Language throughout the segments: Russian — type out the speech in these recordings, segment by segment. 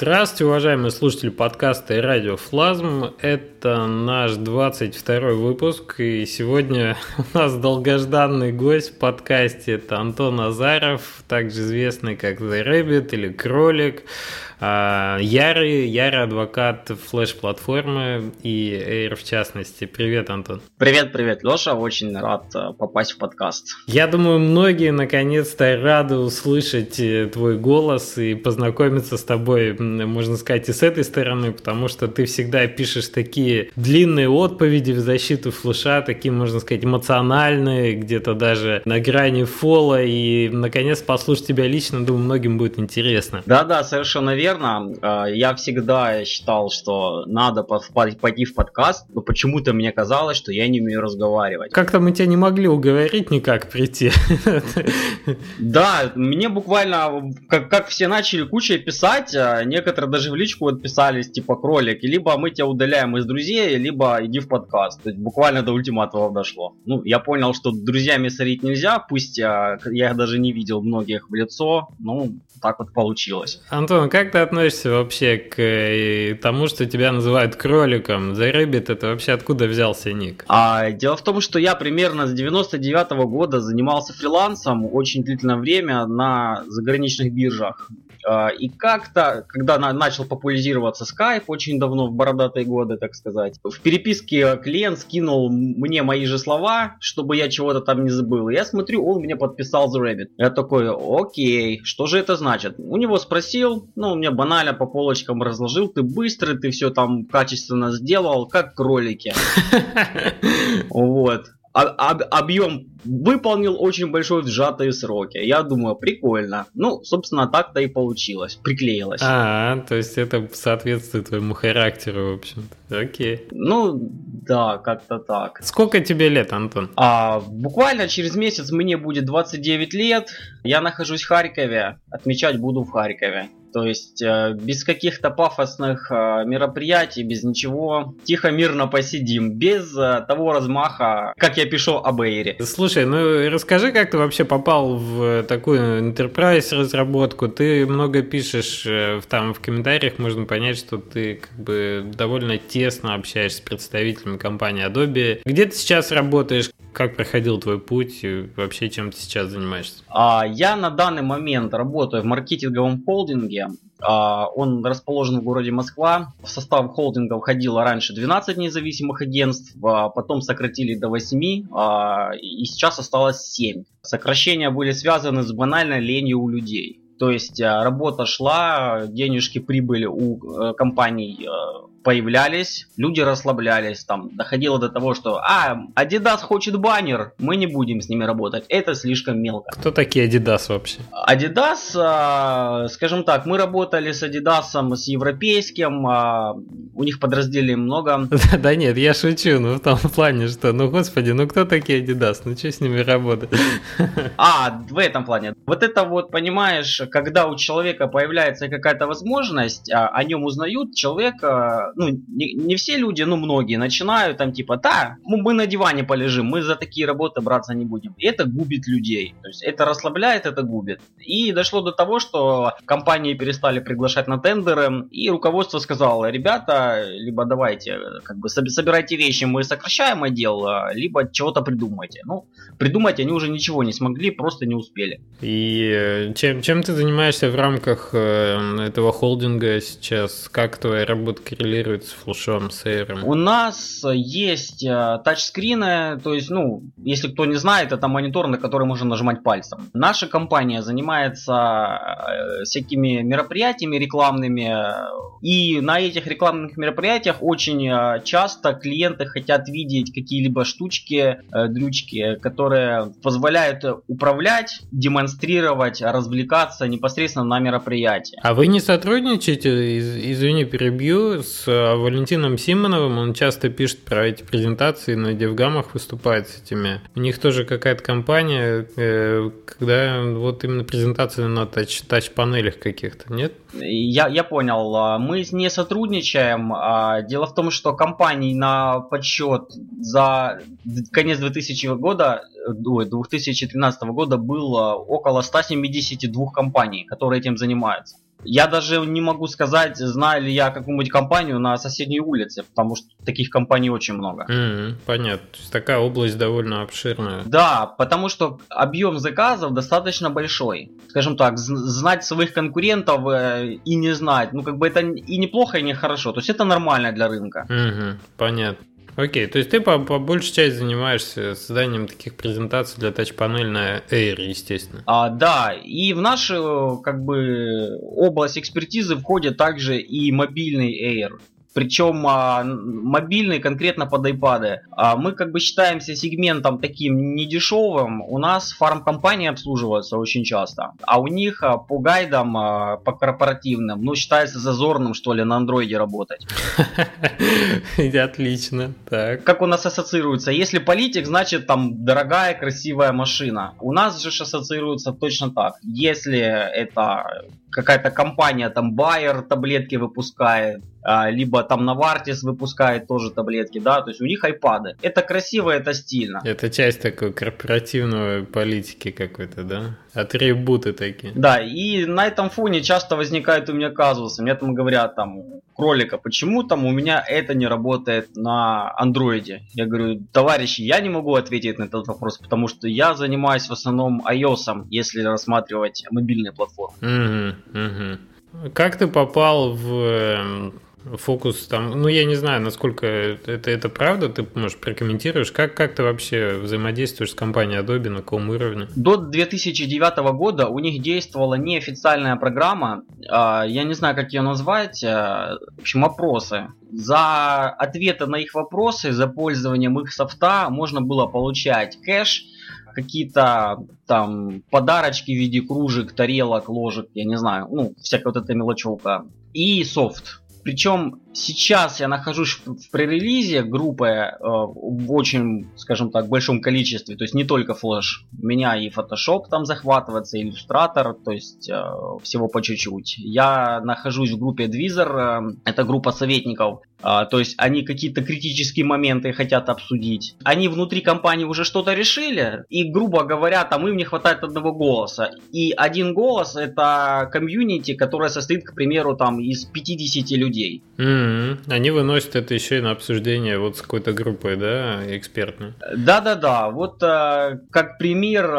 Здравствуйте, уважаемые слушатели подкаста и радио Флазм. Это наш 22 выпуск, и сегодня у нас долгожданный гость в подкасте. Это Антон Азаров, также известный как The Rabbit или Кролик. А, ярый, ярый адвокат флеш-платформы и Air в частности. Привет, Антон. Привет, привет, Леша. Очень рад э, попасть в подкаст. Я думаю, многие наконец-то рады услышать э, твой голос и познакомиться с тобой, можно сказать, и с этой стороны, потому что ты всегда пишешь такие длинные отповеди в защиту флеша, такие, можно сказать, эмоциональные, где-то даже на грани фола, и наконец послушать тебя лично, думаю, многим будет интересно. Да-да, совершенно верно верно. А, я всегда считал, что надо пойти в подкаст, но почему-то мне казалось, что я не умею разговаривать. Как-то мы тебя не могли уговорить никак прийти. Да, мне буквально, как, как все начали кучей писать, а некоторые даже в личку отписались, типа кролик, либо мы тебя удаляем из друзей, либо иди в подкаст. То есть буквально до ультиматумов дошло. Ну, я понял, что друзьями сорить нельзя, пусть я, я даже не видел многих в лицо, ну, так вот получилось. Антон, как ты относишься вообще к э, тому, что тебя называют кроликом? The Rabbit это вообще откуда взялся ник? А, дело в том, что я примерно с 99 -го года занимался фрилансом очень длительное время на заграничных биржах. А, и как-то, когда начал популяризироваться Skype очень давно, в бородатые годы, так сказать, в переписке клиент скинул мне мои же слова, чтобы я чего-то там не забыл. И я смотрю, он мне подписал The Rabbit. Я такой, окей, что же это значит? У него спросил, ну, мне банально по полочкам разложил, ты быстрый, ты все там качественно сделал, как кролики. Вот об, объем выполнил очень большой в сжатые сроки. Я думаю, прикольно. Ну, собственно, так-то и получилось. Приклеилось. А, то есть это соответствует твоему характеру, в общем-то. Окей. Ну, да, как-то так. Сколько тебе лет, Антон? А, буквально через месяц мне будет 29 лет. Я нахожусь в Харькове. Отмечать буду в Харькове. То есть э, без каких-то пафосных э, мероприятий, без ничего, тихо, мирно посидим, без э, того размаха, как я пишу об Эйре. Слушай, ну расскажи, как ты вообще попал в такую enterprise разработку? Ты много пишешь там в комментариях, можно понять, что ты как бы довольно тесно общаешься с представителями компании Adobe. Где ты сейчас работаешь? Как проходил твой путь и вообще чем ты сейчас занимаешься? А, я на данный момент работаю в маркетинговом холдинге. А, он расположен в городе Москва. В состав холдинга входило раньше 12 независимых агентств, а потом сократили до 8, а, и сейчас осталось 7. Сокращения были связаны с банальной ленью у людей. То есть работа шла, денежки прибыли у э, компаний э, появлялись, люди расслаблялись, там доходило до того, что а, Adidas хочет баннер, мы не будем с ними работать, это слишком мелко. Кто такие Adidas вообще? Adidas, а, скажем так, мы работали с Adidas, с европейским, а, у них подразделений много. Да нет, я шучу, ну в том плане, что, ну господи, ну кто такие Adidas, ну что с ними работать? А, в этом плане. Вот это вот, понимаешь, когда у человека появляется какая-то возможность, а, о нем узнают, человек ну, не, не все люди, но многие начинают там типа, да, мы на диване полежим, мы за такие работы браться не будем. И это губит людей. То есть это расслабляет, это губит. И дошло до того, что компании перестали приглашать на тендеры, и руководство сказало, ребята, либо давайте, как бы собирайте вещи, мы сокращаем отдел, либо чего-то придумайте. Ну, придумать они уже ничего не смогли, просто не успели. И э, чем, чем ты занимаешься в рамках э, этого холдинга сейчас? Как твоя работа коррелирует коррелирует с флешом, с Air? У нас есть э, тачскрины, то есть, ну, если кто не знает, это монитор, на который можно нажимать пальцем. Наша компания занимается э, всякими мероприятиями рекламными, и на этих рекламных мероприятиях очень э, часто клиенты хотят видеть какие-либо штучки, дрючки, которые позволяют управлять, демонстрировать, развлекаться непосредственно на мероприятии. А вы не сотрудничаете, извини, перебью, с Э, Валентином Симоновым, он часто пишет про эти презентации, на Девгамах выступает с этими. У них тоже какая-то компания, э, когда вот именно презентации на тач, тач-панелях каких-то, нет? Я, я понял. А, мы не сотрудничаем. А, дело в том, что компаний на подсчет за конец 2000 года, 2013 года было около 172 компаний, которые этим занимаются. Я даже не могу сказать, знаю ли я какую-нибудь компанию на соседней улице, потому что таких компаний очень много. Mm-hmm, понятно. То есть такая область довольно обширная. Да, потому что объем заказов достаточно большой. Скажем так, знать своих конкурентов э, и не знать, ну как бы это и неплохо, и не хорошо. То есть это нормально для рынка. Mm-hmm, понятно. Окей, то есть ты по, по большей части занимаешься созданием таких презентаций для тач-панель на Air, естественно. А, да, и в нашу как бы область экспертизы входит также и мобильный Air причем а, мобильные конкретно под iPad. А мы как бы считаемся сегментом таким недешевым. У нас фарм-компании обслуживаются очень часто, а у них а, по гайдам, а, по корпоративным, ну считается зазорным что ли на андроиде работать. Отлично. Так. Как у нас ассоциируется? Если политик, значит там дорогая, красивая машина. У нас же ассоциируется точно так. Если это какая-то компания, там Bayer таблетки выпускает, либо там Novartis выпускает тоже таблетки, да, то есть у них айпады. Это красиво, это стильно. Это часть такой корпоративной политики какой-то, да? Атрибуты такие. Да, и на этом фоне часто возникают у меня казусы. Мне там говорят, там, кролика, почему там у меня это не работает на андроиде? Я говорю, товарищи, я не могу ответить на этот вопрос, потому что я занимаюсь в основном iOS, если рассматривать мобильные платформы. Угу, угу. Как ты попал в эм, фокус там, ну я не знаю, насколько это, это правда, ты, может, прокомментируешь, как, как ты вообще взаимодействуешь с компанией Adobe, на каком уровне? До 2009 года у них действовала неофициальная программа, а, я не знаю, как ее назвать, а, в общем, опросы. За ответы на их вопросы, за пользованием их софта можно было получать кэш, какие-то там подарочки в виде кружек, тарелок, ложек, я не знаю, ну, всякая вот эта мелочевка. И софт. Причем сейчас я нахожусь в пререлизе группы э, в очень, скажем так, большом количестве, то есть не только Flash. Меня и Photoshop там захватывается, и Illustrator, то есть э, всего по чуть-чуть. Я нахожусь в группе Advisor, э, это группа советников, э, то есть они какие-то критические моменты хотят обсудить. Они внутри компании уже что-то решили, и, грубо говоря, там им не хватает одного голоса. И один голос это комьюнити, которое состоит, к примеру, там из 50 людей. Mm. Mm-hmm. Они выносят это еще и на обсуждение вот с какой-то группой, да, экспертной. Да-да-да. Вот э, как пример э,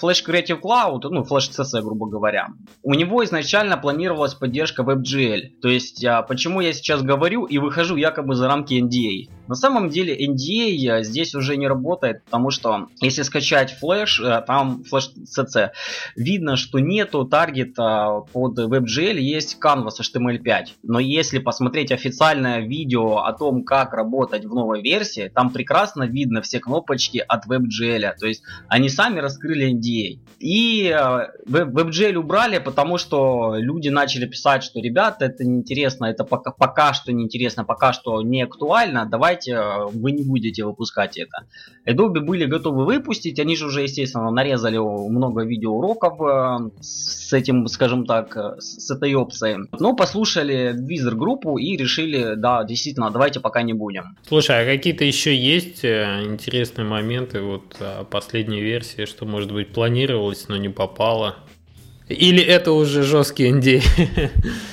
Flash Creative Cloud, ну, Flash CC, грубо говоря. У него изначально планировалась поддержка WebGL. То есть, э, почему я сейчас говорю и выхожу якобы за рамки NDA. На самом деле NDA здесь уже не работает, потому что если скачать Flash, э, там Flash CC, видно, что нету таргета под WebGL, есть Canvas HTML5. Но если посмотреть официальное видео о том, как работать в новой версии, там прекрасно видно все кнопочки от WebGL. То есть они сами раскрыли NDA. И э, WebGL убрали, потому что люди начали писать, что ребята, это неинтересно, это пока, пока что неинтересно, пока что не актуально, давайте э, вы не будете выпускать это. Adobe были готовы выпустить, они же уже, естественно, нарезали много видеоуроков э, с этим, скажем так, с этой опцией. Но послушали Wizard группу, и решили, да, действительно, давайте пока не будем. Слушай, а какие-то еще есть э, интересные моменты вот последней версии, что, может быть, планировалось, но не попало? Или это уже жесткий NDA?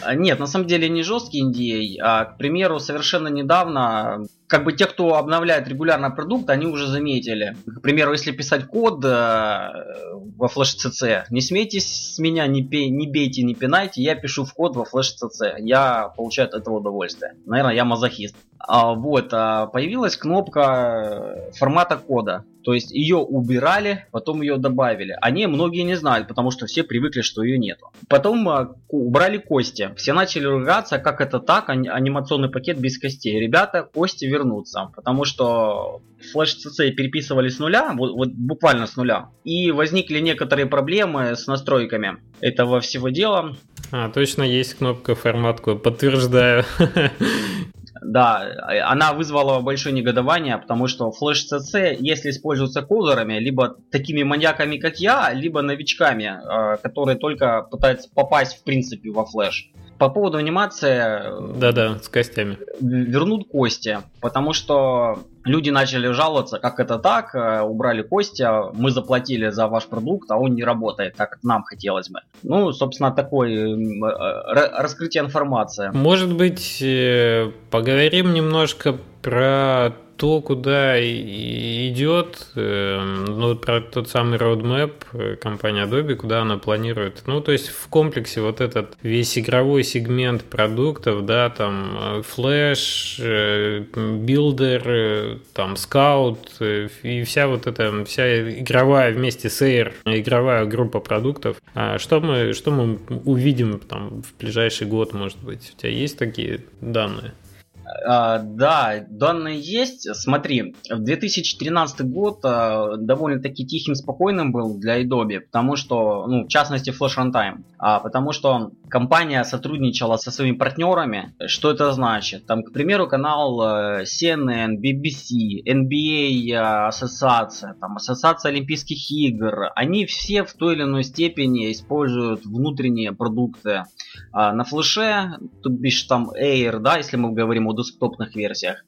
А, нет, на самом деле не жесткий NDA. А, к примеру, совершенно недавно как бы те, кто обновляет регулярно продукт, они уже заметили. К примеру, если писать код э, во Flash CC, не смейтесь с меня, не, пей, не бейте, не пинайте, я пишу в код во Flash CC, я получаю от этого удовольствие. Наверное, я мазохист. А, вот, а, появилась кнопка формата кода. То есть ее убирали, потом ее добавили. Они многие не знали, потому что все привыкли, что ее нету. Потом а, убрали кости. Все начали ругаться, как это так, анимационный пакет без костей. Ребята, кости вернуться, потому что Flash CC переписывали с нуля, вот, вот буквально с нуля, и возникли некоторые проблемы с настройками этого всего дела. А, точно есть кнопка формат код, подтверждаю. Да, она вызвала большое негодование, потому что Flash CC, если используется кодерами, либо такими маньяками, как я, либо новичками, э, которые только пытаются попасть в принципе во Flash. По поводу анимации... Да-да, с костями. Вернут кости, потому что люди начали жаловаться, как это так, э, убрали Костя, мы заплатили за ваш продукт, а он не работает, как нам хотелось бы. Ну, собственно, такое э, раскрытие информации. Может быть, поговорим немножко про то, куда идет, эм, ну, про тот самый roadmap э, компании Adobe, куда она планирует. Ну, то есть в комплексе вот этот весь игровой сегмент продуктов, да, там э, Flash, э, Builder, там Scout и вся вот эта, вся игровая вместе с Air, игровая группа продуктов. А что мы, что мы увидим там в ближайший год, может быть? У тебя есть такие данные? А, да, данные есть. Смотри, в 2013 год а, довольно-таки тихим, спокойным был для Adobe, потому что, ну, в частности, Flash Runtime, а, потому что компания сотрудничала со своими партнерами. Что это значит? Там, к примеру, канал э, CNN, BBC, NBA а, ассоциация, там, ассоциация Олимпийских игр, они все в той или иной степени используют внутренние продукты а, на флеше, то бишь там Air, да, если мы говорим о десктопных версиях.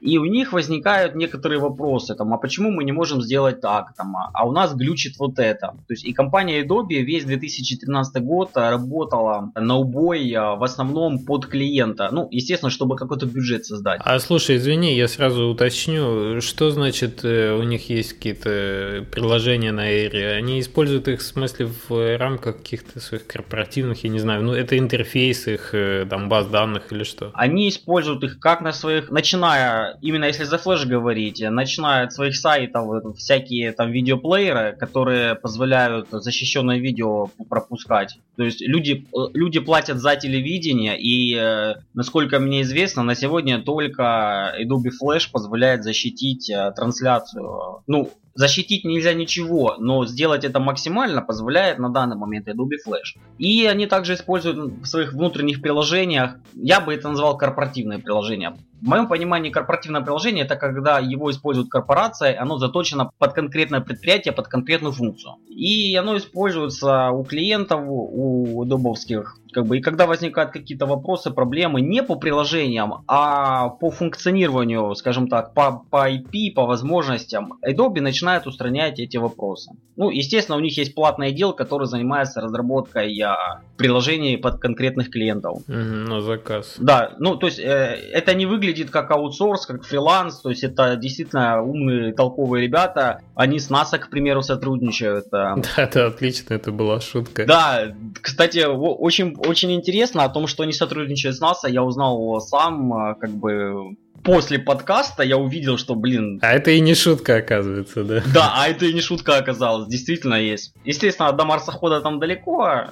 И у них возникают некоторые вопросы, там, а почему мы не можем сделать так, там, а, а у нас глючит вот это. То есть и компания Adobe весь 2013 год работала на убой а, в основном под клиента. Ну, естественно, чтобы какой-то бюджет создать. А слушай, извини, я сразу уточню, что значит э, у них есть какие-то приложения на Air? Они используют их в смысле в рамках каких-то своих корпоративных, я не знаю, ну это интерфейс их э, там баз данных или что? Они используют их как на своих, начиная именно если за флеш говорить, начиная от своих сайтов всякие там видеоплееры, которые позволяют защищенное видео пропускать. То есть люди, э, люди платят за телевидение, и э, насколько мне известно, на сегодня только Adobe Flash позволяет защитить э, трансляцию. Ну, Защитить нельзя ничего, но сделать это максимально позволяет на данный момент Adobe Flash. И они также используют в своих внутренних приложениях, я бы это назвал корпоративные приложения. В моем понимании корпоративное приложение это когда его использует корпорация, оно заточено под конкретное предприятие, под конкретную функцию. И оно используется у клиентов, у добовских как бы, и когда возникают какие-то вопросы, проблемы не по приложениям, а по функционированию, скажем так, по, по IP, по возможностям, Adobe начинает устранять эти вопросы. Ну, естественно, у них есть платный отдел, который занимается разработкой а, приложений под конкретных клиентов. На заказ. Да, ну, то есть, э, это не выглядит как аутсорс, как фриланс, то есть, это действительно умные, толковые ребята, они с НАСА, к примеру, сотрудничают. Да, это отлично, это была шутка. Да, кстати, очень очень интересно о том, что они сотрудничают с НАСА, я узнал сам, а, как бы после подкаста я увидел, что, блин... А это и не шутка, оказывается, да? Да, а это и не шутка оказалась, действительно есть. Естественно, до марсохода там далеко,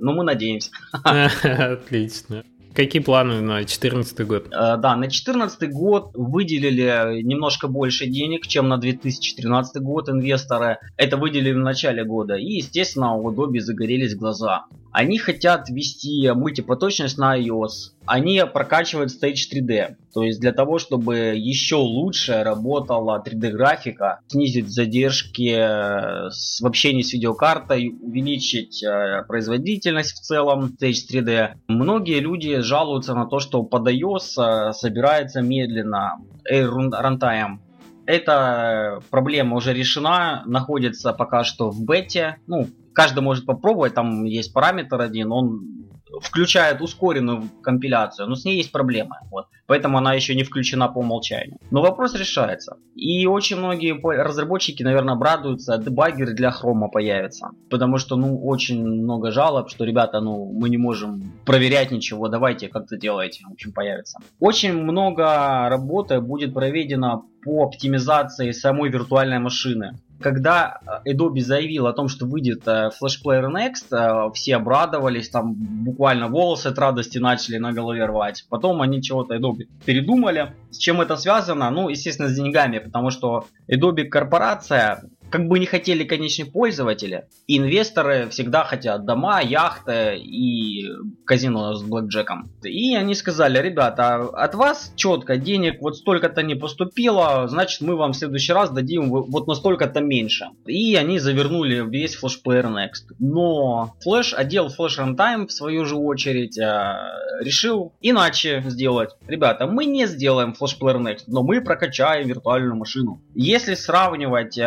но мы надеемся. Отлично. Какие планы на 2014 год? Э, да, на 2014 год выделили немножко больше денег, чем на 2013 год инвесторы. Это выделили в начале года. И, естественно, у Adobe загорелись глаза. Они хотят ввести мультипоточность на iOS. Они прокачивают Stage 3D. То есть для того, чтобы еще лучше работала 3D графика, снизить задержки э, в общении с видеокартой, увеличить э, производительность в целом Stage 3D. Многие люди жалуются на то, что под iOS э, собирается медленно Air Runtime. Эта проблема уже решена, находится пока что в бете. Ну, каждый может попробовать, там есть параметр один, он включает ускоренную компиляцию, но с ней есть проблемы. Вот. Поэтому она еще не включена по умолчанию. Но вопрос решается. И очень многие разработчики, наверное, обрадуются, дебаггеры для хрома появятся. Потому что, ну, очень много жалоб, что, ребята, ну, мы не можем проверять ничего, давайте как-то делайте. В общем, появится. Очень много работы будет проведено по оптимизации самой виртуальной машины. Когда э, Adobe заявил о том, что выйдет э, Flash Player Next, э, все обрадовались, там буквально волосы от радости начали на голове рвать. Потом они чего-то Adobe передумали. С чем это связано? Ну, естественно, с деньгами, потому что Adobe корпорация, как бы не хотели конечные пользователи, инвесторы всегда хотят дома, яхты и казино с блэкджеком. И они сказали, ребята, от вас четко денег вот столько-то не поступило, значит мы вам в следующий раз дадим вот настолько-то меньше. И они завернули весь флешплеер Next. Но Flash, отдел Flash Runtime в свою же очередь э, решил иначе сделать. Ребята, мы не сделаем флешплеер Next, но мы прокачаем виртуальную машину. Если сравнивать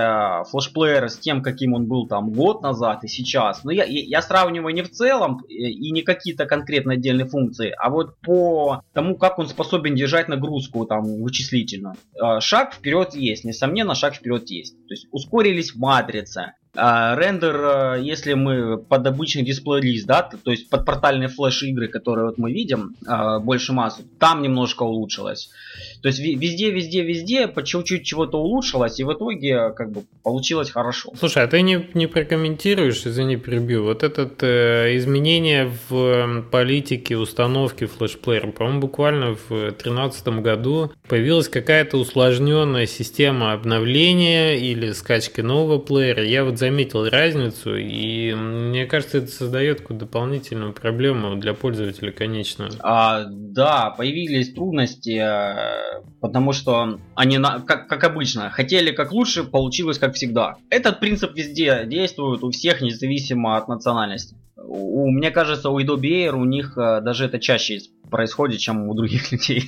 э, флешплеер с тем, каким он был там год назад и сейчас, но я, я сравниваю не в целом э, и не какие-то конкретно отдельные функции, а вот по тому, как он способен держать нагрузку там вычислительно. Э, шаг вперед есть, несомненно, шаг вперед есть. То есть ускорились матрицы, а рендер, э, если мы под обычный дисплей-лист, да, то есть под портальные флеш-игры, которые вот мы видим, э, больше массу, там немножко улучшилось. То есть везде, везде, везде по чуть-чуть чего-то улучшилось, и в итоге как бы получилось хорошо. Слушай, а ты не, не прокомментируешь, извини, перебью, вот это э, изменение в политике установки флешплеера, по-моему, буквально в 2013 году появилась какая-то усложненная система обновления или скачки нового плеера. Я вот заметил разницу, и мне кажется, это создает какую-то дополнительную проблему для пользователя конечного. А, да, появились трудности, э, потому что они, как, как обычно, хотели как лучше, получилось как всегда. Этот принцип везде действует у всех, независимо от национальности. У, мне кажется, у Adobe Air у них э, даже это чаще происходит, чем у других людей.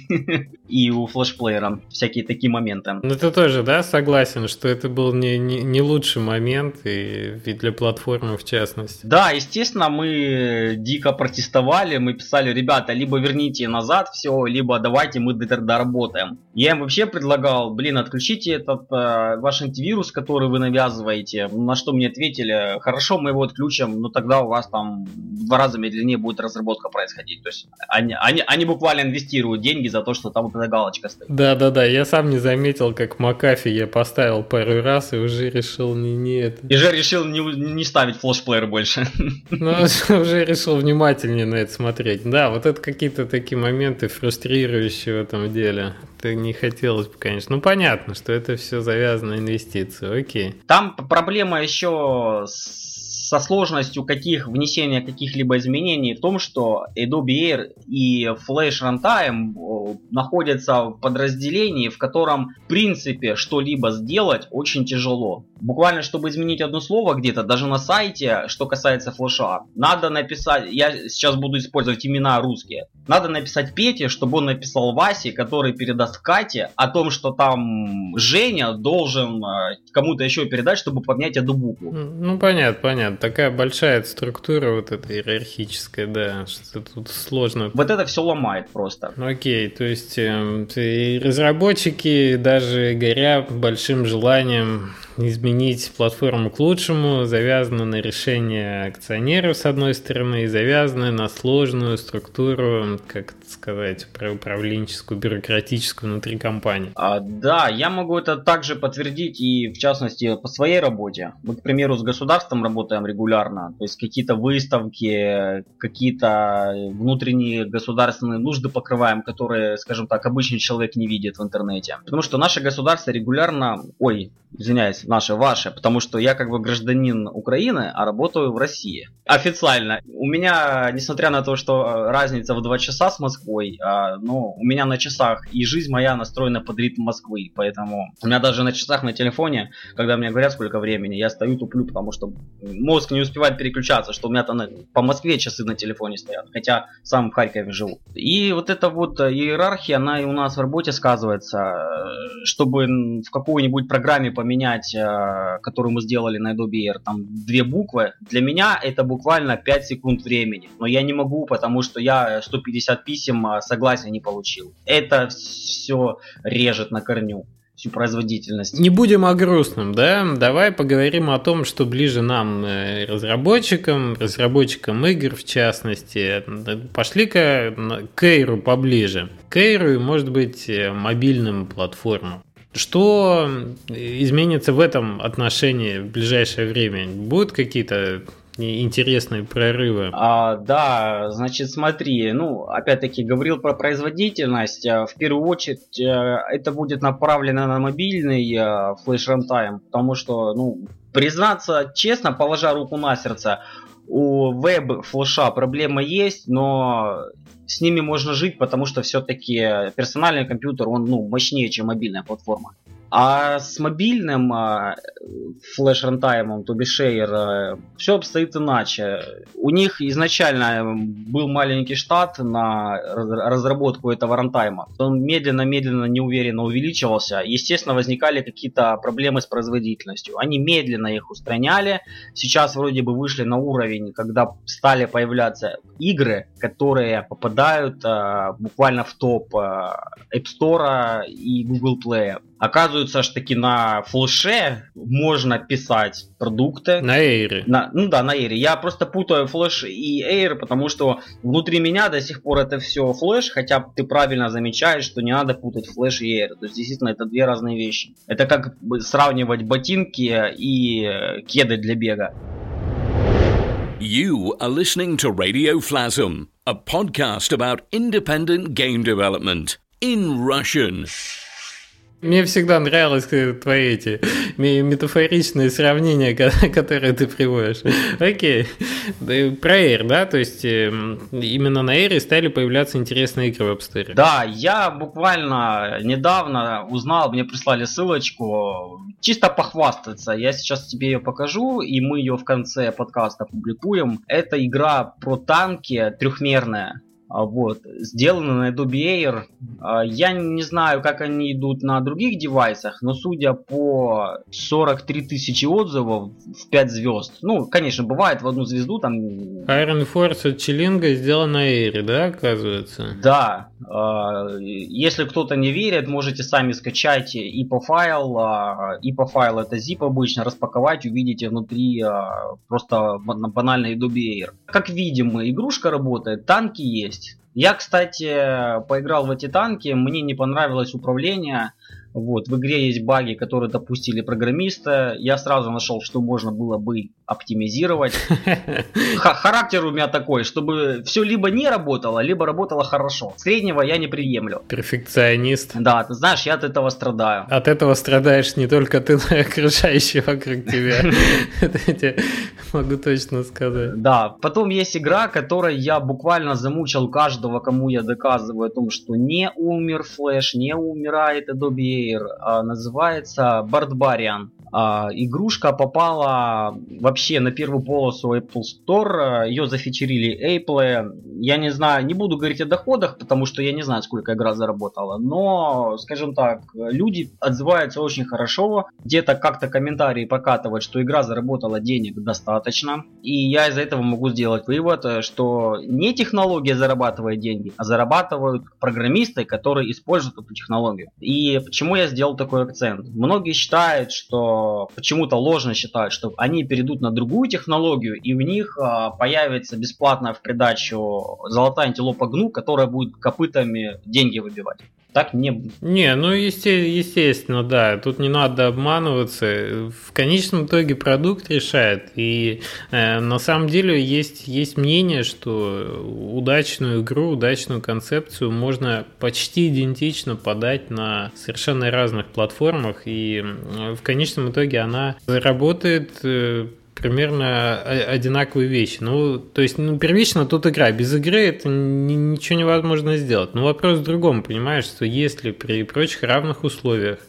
И у флешплеера всякие такие моменты. Ну ты тоже, да, согласен, что это был не, не, не лучший момент, и, и для платформы в частности? Да, естественно, мы дико протестовали, мы писали, ребята, либо верните назад все, либо давайте мы доработаем. Я им вообще предлагал, блин, отключите этот э, ваш антивирус, который вы навязываете, на что мне ответили, хорошо, мы его отключим, но тогда у вас там в два раза медленнее будет разработка происходить. То есть они, они, они буквально инвестируют деньги за то, что там вот эта галочка стоит. Да, да, да. Я сам не заметил, как Макафи я поставил пару раз и уже решил не, не это. И уже решил не, не ставить флешплеер больше. Ну, уже решил внимательнее на это смотреть. Да, вот это какие-то такие моменты фрустрирующие в этом деле. Это не хотелось бы, конечно. Ну, понятно, что это все завязано на инвестиции. Окей. Там проблема еще с со сложностью каких внесения каких-либо изменений в том, что Adobe Air и Flash Runtime э, находятся в подразделении, в котором в принципе что-либо сделать очень тяжело. Буквально, чтобы изменить одно слово где-то, даже на сайте, что касается флеша, надо написать, я сейчас буду использовать имена русские, надо написать Пете, чтобы он написал Васе, который передаст Кате о том, что там Женя должен э, кому-то еще передать, чтобы поменять эту букву. Ну, понятно, понятно такая большая структура вот эта иерархическая, да, что тут сложно. Вот это все ломает просто. Ну, окей, то есть э, разработчики даже горя большим желанием изменить платформу к лучшему, завязаны на решение акционеров с одной стороны и завязаны на сложную структуру, как сказать, управленческую, бюрократическую внутри компании. А, да, я могу это также подтвердить и в частности по своей работе. Мы, к примеру, с государством работаем регулярно, то есть какие-то выставки, какие-то внутренние государственные нужды покрываем, которые, скажем так, обычный человек не видит в интернете. Потому что наше государство регулярно, ой, извиняюсь, наше, ваше, потому что я как бы гражданин Украины, а работаю в России. Официально. У меня, несмотря на то, что э, разница в два часа с Москвой, а, ну, у меня на часах и жизнь моя настроена под ритм Москвы, поэтому у меня даже на часах на телефоне, когда мне говорят сколько времени, я стою туплю, потому что мозг не успевает переключаться, что у меня там по Москве часы на телефоне стоят, хотя сам в Харькове живу. И вот эта вот э, иерархия, она и у нас в работе сказывается, э, чтобы в какой-нибудь программе поменять Э, которую мы сделали на Adobe Air, там две буквы, для меня это буквально 5 секунд времени. Но я не могу, потому что я 150 писем э, согласия не получил. Это все режет на корню всю производительность. Не будем о грустном, да? Давай поговорим о том, что ближе нам, э, разработчикам, разработчикам игр в частности. Пошли-ка к Эйру поближе. К Эйру и, может быть, мобильным платформам. Что изменится в этом отношении в ближайшее время? Будут какие-то интересные прорывы. А, да, значит, смотри, ну, опять-таки, говорил про производительность. А, в первую очередь, э, это будет направлено на мобильный э, флеш рантайм, потому что, ну, признаться честно, положа руку на сердце, у веб-флеша проблема есть, но с ними можно жить, потому что все-таки персональный компьютер, он ну, мощнее, чем мобильная платформа. А с мобильным флеш рантаймом, то бишь Share, все обстоит иначе. У них изначально был маленький штат на разработку этого рантайма. Он медленно-медленно, неуверенно увеличивался. Естественно, возникали какие-то проблемы с производительностью. Они медленно их устраняли. Сейчас вроде бы вышли на уровень, когда стали появляться игры, которые попадают э, буквально в топ э, App Store и Google Play. Оказывается, что таки на флеше можно писать продукты. На Air. На, ну да, на Air. Я просто путаю флеш и Air, потому что внутри меня до сих пор это все флеш, хотя ты правильно замечаешь, что не надо путать флеш и Air. То есть действительно это две разные вещи. Это как сравнивать ботинки и кеды для бега. You are listening to Radio Flasm, a podcast about independent game development in Russian. Мне всегда нравились э, твои эти метафоричные сравнения, которые ты приводишь. Окей. Про Air, да? То есть эм, именно на Air стали появляться интересные игры в App Store. Да, я буквально недавно узнал, мне прислали ссылочку, чисто похвастаться. Я сейчас тебе ее покажу, и мы ее в конце подкаста публикуем. Это игра про танки трехмерная. А, вот, сделаны на Adobe Air. А, я не знаю, как они идут на других девайсах, но судя по 43 тысячи отзывов в 5 звезд, ну, конечно, бывает в одну звезду там... Iron Force от Чилинга сделан на Air, да, оказывается? Да. А, если кто-то не верит, можете сами скачать IPA файл. IPA файл это zip обычно, распаковать, увидите внутри просто банальный Adobe Air. Как видим, игрушка работает, танки есть, я, кстати, поиграл в эти танки, мне не понравилось управление. Вот, в игре есть баги, которые допустили программисты. Я сразу нашел, что можно было бы оптимизировать. Характер у меня такой, чтобы все либо не работало, либо работало хорошо. Среднего я не приемлю. Перфекционист. Да, ты знаешь, я от этого страдаю. От этого страдаешь не только ты, но и окружающие вокруг тебя. Это я тебе могу точно сказать. Да, потом есть игра, которой я буквально замучил каждого, кому я доказываю о том, что не умер Флэш, не умирает Adobe Air, а называется Barbarian. А, игрушка попала вообще на первую полосу Apple Store, ее зафичерили Apple. Я не знаю, не буду говорить о доходах, потому что я не знаю, сколько игра заработала, но, скажем так, люди отзываются очень хорошо, где-то как-то комментарии покатывают, что игра заработала денег достаточно, и я из-за этого могу сделать вывод, что не технология зарабатывает деньги, а зарабатывают программисты, которые используют эту технологию. И почему я сделал такой акцент? Многие считают, что почему-то ложно считают, что они перейдут на другую технологию, и у них а, появится бесплатно в придачу золотая антилопа гну, которая будет копытами деньги выбивать так не Не, ну естественно, да. Тут не надо обманываться. В конечном итоге продукт решает. И э, на самом деле есть, есть мнение, что удачную игру, удачную концепцию можно почти идентично подать на совершенно разных платформах. И в конечном итоге она заработает э, примерно одинаковые вещи. Ну, то есть, ну, первично тут игра. Без игры это ничего невозможно сделать. Но вопрос в другом, понимаешь, что если при прочих равных условиях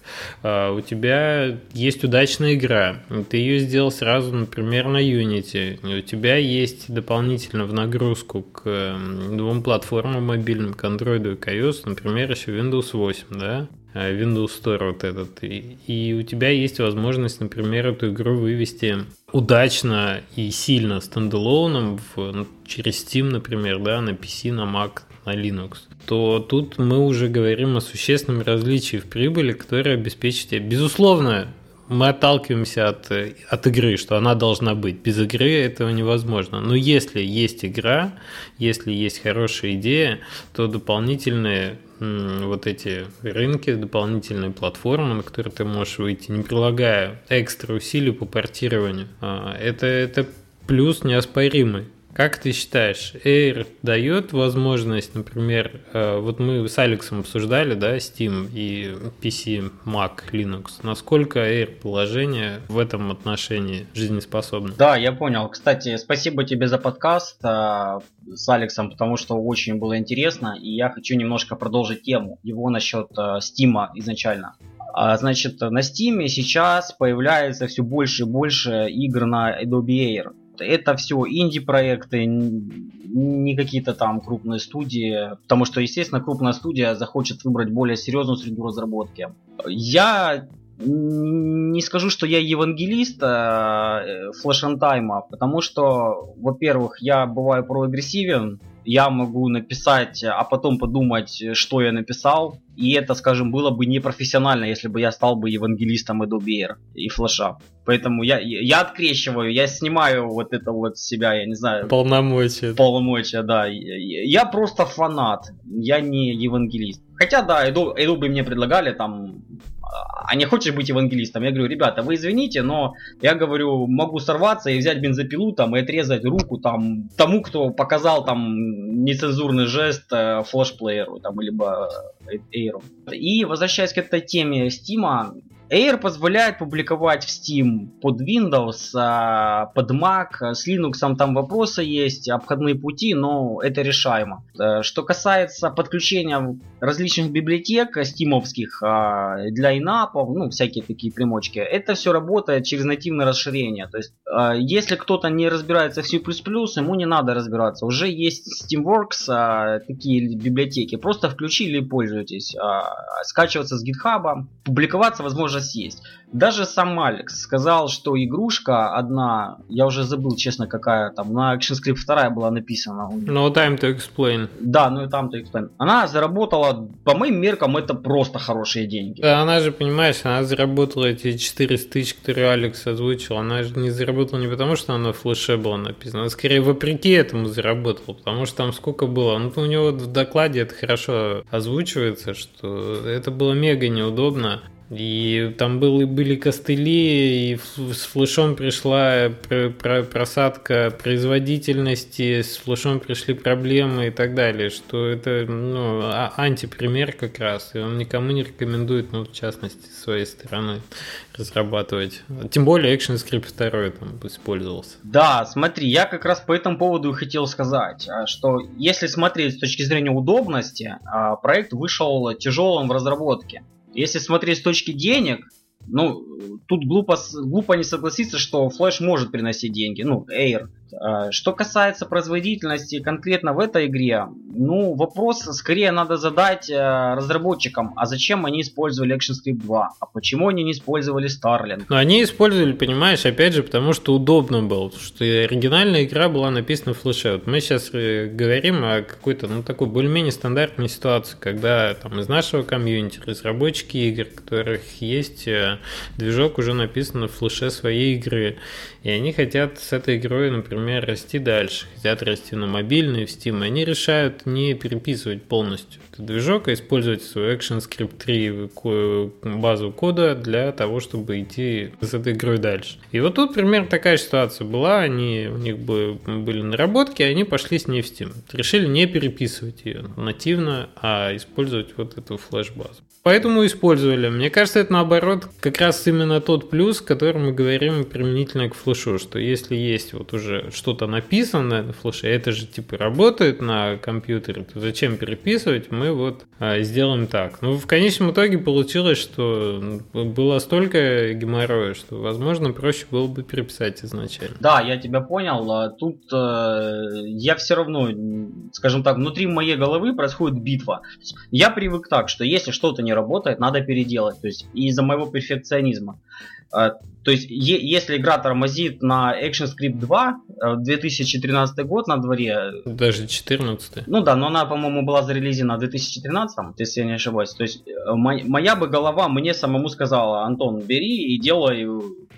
э, у тебя есть удачная игра, ты ее сделал сразу, например, на Unity, и у тебя есть дополнительно в нагрузку к э, двум платформам мобильным, к Android и к iOS, например, еще Windows 8, да, Windows Store вот этот. И, и у тебя есть возможность, например, эту игру вывести удачно и сильно стендалоном в, ну, через Steam, например, да, на PC, на Mac, на Linux, то тут мы уже говорим о существенном различии в прибыли, которое обеспечит тебе. Безусловно, мы отталкиваемся от, от игры, что она должна быть. Без игры этого невозможно. Но если есть игра, если есть хорошая идея, то дополнительные вот эти рынки, дополнительные платформы, на которые ты можешь выйти, не прилагая экстра усилий по портированию. А, это, это плюс неоспоримый. Как ты считаешь, Air дает возможность, например, э, вот мы с Алексом обсуждали, да, Steam и PC, Mac, Linux. Насколько Air положение в этом отношении жизнеспособно? Да, я понял. Кстати, спасибо тебе за подкаст э, с Алексом, потому что очень было интересно, и я хочу немножко продолжить тему его насчет э, Steam изначально. А, значит, на Steam сейчас появляется все больше и больше игр на Adobe Air это все инди-проекты, не какие-то там крупные студии, потому что, естественно, крупная студия захочет выбрать более серьезную среду разработки. Я не скажу, что я евангелист э, флеш-тайма, потому что, во-первых, я бываю проагрессивен, я могу написать, а потом подумать, что я написал, и это, скажем, было бы непрофессионально, если бы я стал бы евангелистом Adobe Air и флеша. Поэтому я, я открещиваю, я снимаю вот это вот себя, я не знаю. Полномочия. Полномочия, да. Я просто фанат, я не евангелист. Хотя, да, Adobe мне предлагали там а не хочешь быть евангелистом? Я говорю, ребята, вы извините, но я говорю, могу сорваться и взять бензопилу там и отрезать руку там тому, кто показал там нецензурный жест э, флешплееру там либо эйру. И возвращаясь к этой теме Стима, Air позволяет публиковать в Steam под Windows, а, под Mac, с Linux там вопросы есть, обходные пути, но это решаемо. Э, что касается подключения различных библиотек стимовских а, для инапов, ну всякие такие примочки, это все работает через нативное расширение. То есть а, если кто-то не разбирается в C++, ему не надо разбираться. Уже есть Steamworks, такие библиотеки, просто включили и пользуйтесь. Скачиваться с GitHub, публиковаться возможно возможность есть. Даже сам Алекс сказал, что игрушка одна, я уже забыл, честно, какая там, на ActionScript 2 была написана. No time to explain. Да, ну и там to explain. Она заработала, по моим меркам, это просто хорошие деньги. Да, она же, понимаешь, она заработала эти 400 тысяч, которые Алекс озвучил. Она же не заработала не потому, что она в флеше была написана, она скорее вопреки этому заработала, потому что там сколько было. Ну, у него в докладе это хорошо озвучивается, что это было мега неудобно. И там были, были костыли, и с флешом пришла просадка производительности, с флешом пришли проблемы и так далее, что это ну, а, антипример как раз, и он никому не рекомендует, ну, в частности, своей стороны разрабатывать. Тем более ActionScript 2 там использовался. Да, смотри, я как раз по этому поводу и хотел сказать, а, что если смотреть с точки зрения удобности, а, проект вышел тяжелым в разработке. Если смотреть с точки денег, ну, тут глупо, глупо не согласиться, что Flash может приносить деньги, ну, Air. А, что касается производительности конкретно в этой игре, ну, вопрос скорее надо задать э, разработчикам, а зачем они использовали ActionScript 2, а почему они не использовали Starlink? Ну, они использовали, понимаешь, опять же, потому что удобно было, что оригинальная игра была написана в флеше. Вот мы сейчас э, говорим о какой-то, ну, такой более-менее стандартной ситуации, когда там из нашего комьюнити разработчики игр, у которых есть э, движок уже написан в флеше своей игры, и они хотят с этой игрой, например, расти дальше, хотят расти на мобильный, в Steam, и они решают не переписывать полностью этот движок, а использовать свой ActionScript 3 базу кода для того, чтобы идти с этой игрой дальше. И вот тут примерно такая ситуация была, они, у них были наработки, они пошли с ней в Steam. Решили не переписывать ее нативно, а использовать вот эту флеш-базу. Поэтому использовали. Мне кажется, это наоборот как раз именно тот плюс, который мы говорим применительно к флешу, что если есть вот уже что-то написанное на флеше, это же типа работает на компьютере, то зачем переписывать? Мы вот а, сделаем так. Ну, в конечном итоге получилось, что было столько геморроя, что, возможно, проще было бы переписать изначально. Да, я тебя понял. А тут э, я все равно, скажем так, внутри моей головы происходит битва. Я привык так, что если что-то не работает, надо переделать. То есть из-за моего перфекционизма. То есть, если игра тормозит на ActionScript 2, 2013 год на дворе. Даже 14. Ну да, но она, по-моему, была зарелизена в 2013, если я не ошибаюсь. То есть, э, моя бы голова мне самому сказала, Антон, бери и делай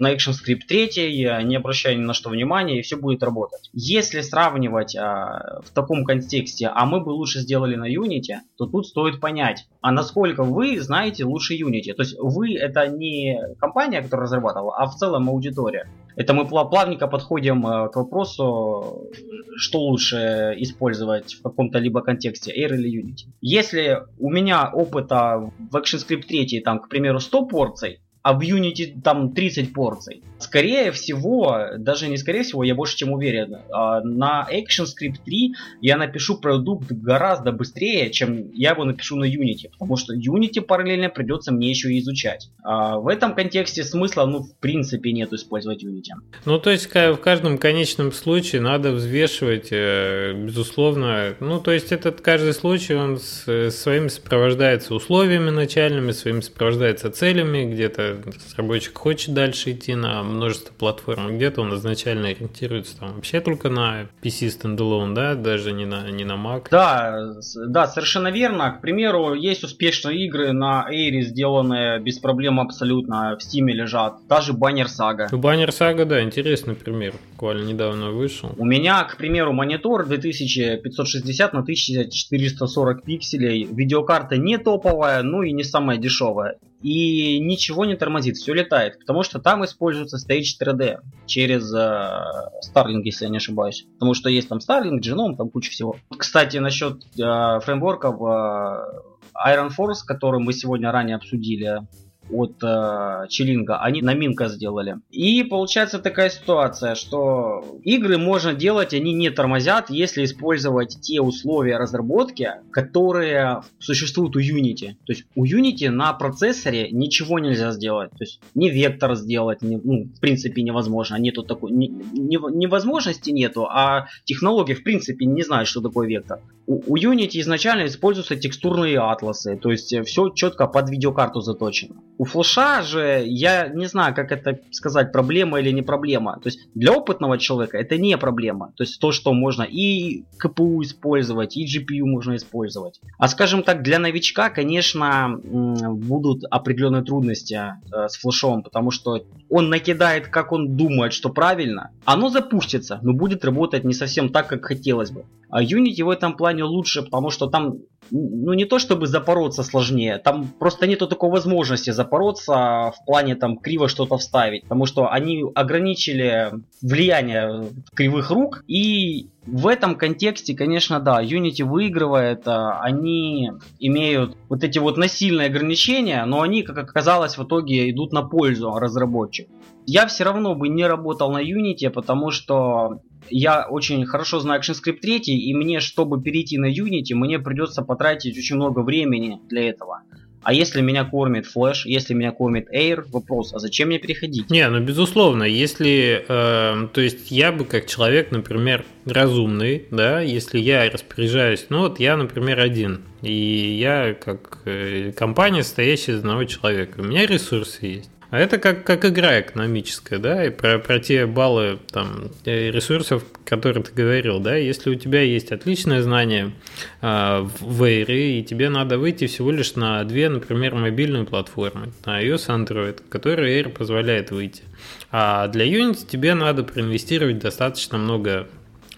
на ActionScript 3, не обращая ни на что внимания, и все будет работать. Если сравнивать а, в таком контексте, а мы бы лучше сделали на Unity, то тут стоит понять, а насколько вы знаете лучше Unity. То есть вы это не компания, которая разрабатывала, а в целом аудитория. Это мы плавненько подходим э, к вопросу, что лучше использовать в каком-то либо контексте, Air или Unity. Если у меня опыта в ActionScript 3, там, к примеру, 100 порций, а в Unity там 30 порций. Скорее всего, даже не скорее всего, я больше чем уверен, а, на ActionScript 3 я напишу продукт гораздо быстрее, чем я его напишу на Unity, потому что Unity параллельно придется мне еще и изучать. А в этом контексте смысла, ну, в принципе, нет использовать Unity. Ну, то есть в каждом конечном случае надо взвешивать, э, безусловно, ну, то есть этот каждый случай, он с своими сопровождается условиями начальными, своими сопровождается целями, где-то разработчик хочет дальше идти на множество платформ, где-то он изначально ориентируется там вообще только на PC standalone, да, даже не на, не на Mac. Да, да, совершенно верно. К примеру, есть успешные игры на Air, сделанные без проблем абсолютно, в Steam лежат. Даже Banner Saga. Banner Saga, да, интересный пример. Буквально недавно вышел. У меня, к примеру, монитор 2560 на 1440 пикселей. Видеокарта не топовая, ну и не самая дешевая и ничего не тормозит, все летает, потому что там используется Stage 3D через э, Starlink, если я не ошибаюсь. Потому что есть там Starlink, Genome, там куча всего. Кстати, насчет э, фреймворков э, Iron Force, который мы сегодня ранее обсудили, от э, Челинга, они на Минка сделали. И получается такая ситуация, что игры можно делать, они не тормозят, если использовать те условия разработки, которые существуют у Unity. То есть у Unity на процессоре ничего нельзя сделать. То есть не вектор сделать, не, ну, в принципе невозможно. Нету такой, не, не, невозможности нету, а технологии в принципе не знают, что такое вектор. У, Unity изначально используются текстурные атласы, то есть все четко под видеокарту заточено. У флеша же, я не знаю, как это сказать, проблема или не проблема. То есть для опытного человека это не проблема. То есть то, что можно и КПУ использовать, и GPU можно использовать. А скажем так, для новичка, конечно, будут определенные трудности э, с флешом, потому что он накидает, как он думает, что правильно. Оно запустится, но будет работать не совсем так, как хотелось бы. А Unity в этом плане лучше, потому что там ну не то чтобы запороться сложнее, там просто нету такой возможности запороться в плане там криво что-то вставить, потому что они ограничили влияние кривых рук и в этом контексте, конечно, да, Unity выигрывает, а, они имеют вот эти вот насильные ограничения, но они, как оказалось, в итоге идут на пользу разработчику. Я все равно бы не работал на Unity, потому что я очень хорошо знаю ActionScript 3, и мне, чтобы перейти на Unity, мне придется потратить очень много времени для этого. А если меня кормит Flash, если меня кормит Air, вопрос, а зачем мне переходить? Не, ну безусловно, если, э, то есть я бы как человек, например, разумный, да, если я распоряжаюсь, ну вот я, например, один, и я как э, компания, состоящая из одного человека, у меня ресурсы есть. А это как, как игра экономическая, да, и про, про те баллы там, э, ресурсов, которые ты говорил, да, если у тебя есть отличное знание э, в Air, и тебе надо выйти всего лишь на две, например, мобильные платформы, на iOS Android, которые Air позволяет выйти. А для Unity тебе надо проинвестировать достаточно много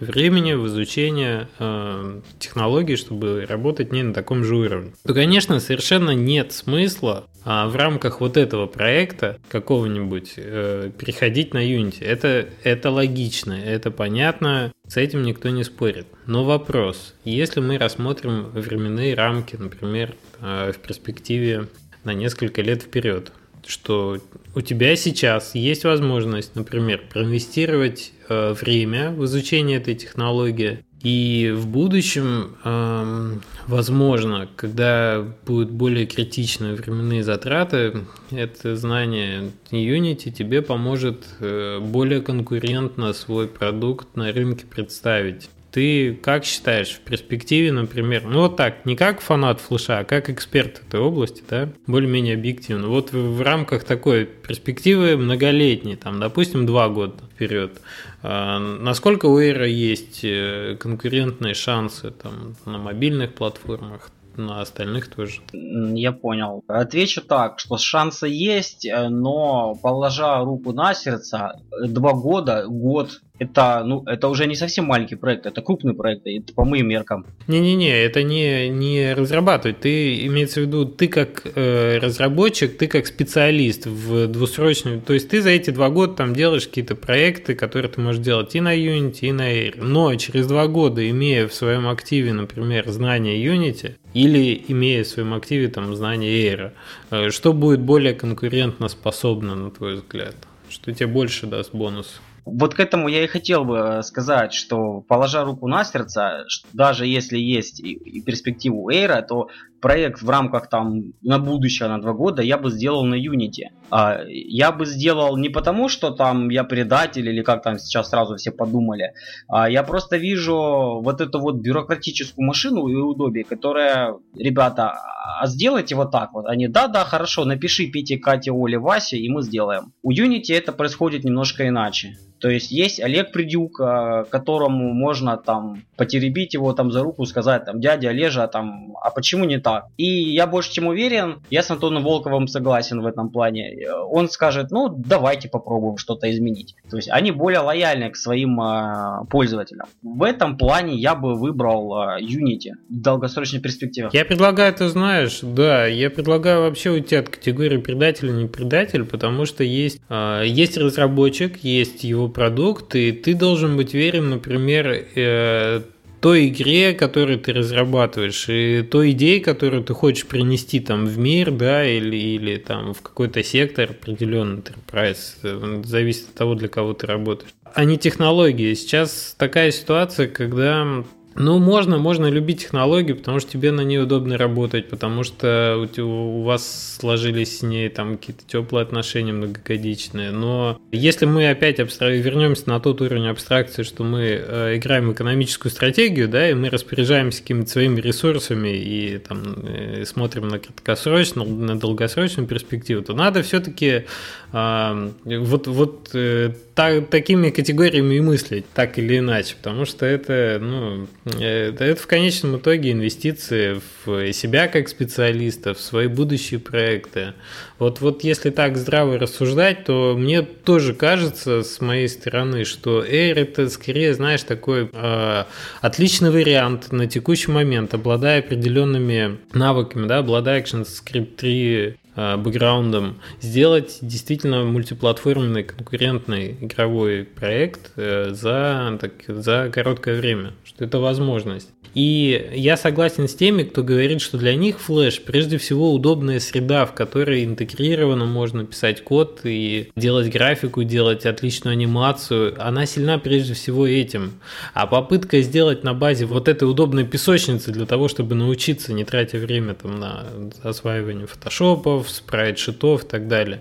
времени в изучение э, технологий, чтобы работать не на таком же уровне. То, конечно, совершенно нет смысла а в рамках вот этого проекта какого-нибудь э, переходить на Unity. Это, это логично, это понятно, с этим никто не спорит. Но вопрос, если мы рассмотрим временные рамки, например, э, в перспективе на несколько лет вперед, что у тебя сейчас есть возможность, например, проинвестировать э, время в изучение этой технологии, и в будущем, э, возможно, когда будут более критичные временные затраты, это знание Unity тебе поможет э, более конкурентно свой продукт на рынке представить. Ты как считаешь в перспективе, например, ну вот так, не как фанат флеша, а как эксперт этой области, да, более-менее объективно. Вот в, в рамках такой перспективы многолетней, там, допустим, два года вперед, а, насколько у Эйра есть э, конкурентные шансы там, на мобильных платформах, на остальных тоже. Я понял. Отвечу так, что шансы есть, э, но положа руку на сердце, два года, год это, ну, это уже не совсем маленький проект, это крупный проект, это по моим меркам. Не-не-не, это не, не разрабатывать. Ты, имеется в виду, ты как э, разработчик, ты как специалист в двусрочном, то есть ты за эти два года там делаешь какие-то проекты, которые ты можешь делать и на Unity, и на Air. Но через два года, имея в своем активе, например, знания Unity, или имея в своем активе там знания Air, э, что будет более конкурентно способно, на твой взгляд? Что тебе больше даст бонус? Вот к этому я и хотел бы э, сказать, что положа руку на сердце, даже если есть и перспективу Эйра, то проект в рамках там на будущее, на два года, я бы сделал на Unity. А, я бы сделал не потому, что там я предатель или как там сейчас сразу все подумали, а я просто вижу вот эту вот бюрократическую машину и удобие, которая, ребята, а сделайте вот так вот. Они, да-да, хорошо, напиши Пете, Кате, Оле, Васе, и мы сделаем. У Unity это происходит немножко иначе. То есть есть Олег Придюк, а, которому можно там потеребить его там за руку, сказать там, дядя Олежа, там, а почему не так? И я больше чем уверен, я с Антоном Волковым согласен в этом плане. Он скажет, ну давайте попробуем что-то изменить. То есть они более лояльны к своим э, пользователям. В этом плане я бы выбрал э, Unity в долгосрочной перспективе. Я предлагаю, ты знаешь, да, я предлагаю вообще уйти от категории предатель не предатель, потому что есть, э, есть разработчик, есть его продукт, и ты должен быть верен, например, э, той игре, которую ты разрабатываешь, и той идее, которую ты хочешь принести там в мир, да, или, или там в какой-то сектор определенный enterprise, э, зависит от того, для кого ты работаешь. А не технологии. Сейчас такая ситуация, когда ну, можно, можно любить технологию, потому что тебе на ней удобно работать, потому что у вас сложились с ней там какие-то теплые отношения многогодичные. Но если мы опять абстра... вернемся на тот уровень абстракции, что мы э, играем в экономическую стратегию, да, и мы распоряжаемся какими-то своими ресурсами и там э, смотрим на краткосрочную, на долгосрочную перспективу, то надо все-таки э, вот, вот э, так, такими категориями и мыслить, так или иначе, потому что это, ну, это, это в конечном итоге инвестиции в себя как специалиста, в свои будущие проекты. Вот, вот если так здраво рассуждать, то мне тоже кажется с моей стороны, что Air это скорее, знаешь, такой э, отличный вариант на текущий момент, обладая определенными навыками, да, обладая ActionScript 3 Э, бэкграундом сделать действительно мультиплатформенный конкурентный игровой проект э, за, так, за короткое время, что это возможность. И я согласен с теми, кто говорит, что для них Flash прежде всего удобная среда, в которой интегрированно можно писать код и делать графику, делать отличную анимацию. Она сильна прежде всего этим. А попытка сделать на базе вот этой удобной песочницы для того, чтобы научиться, не тратя время там на осваивание фотошопов, спрайт-шитов и так далее,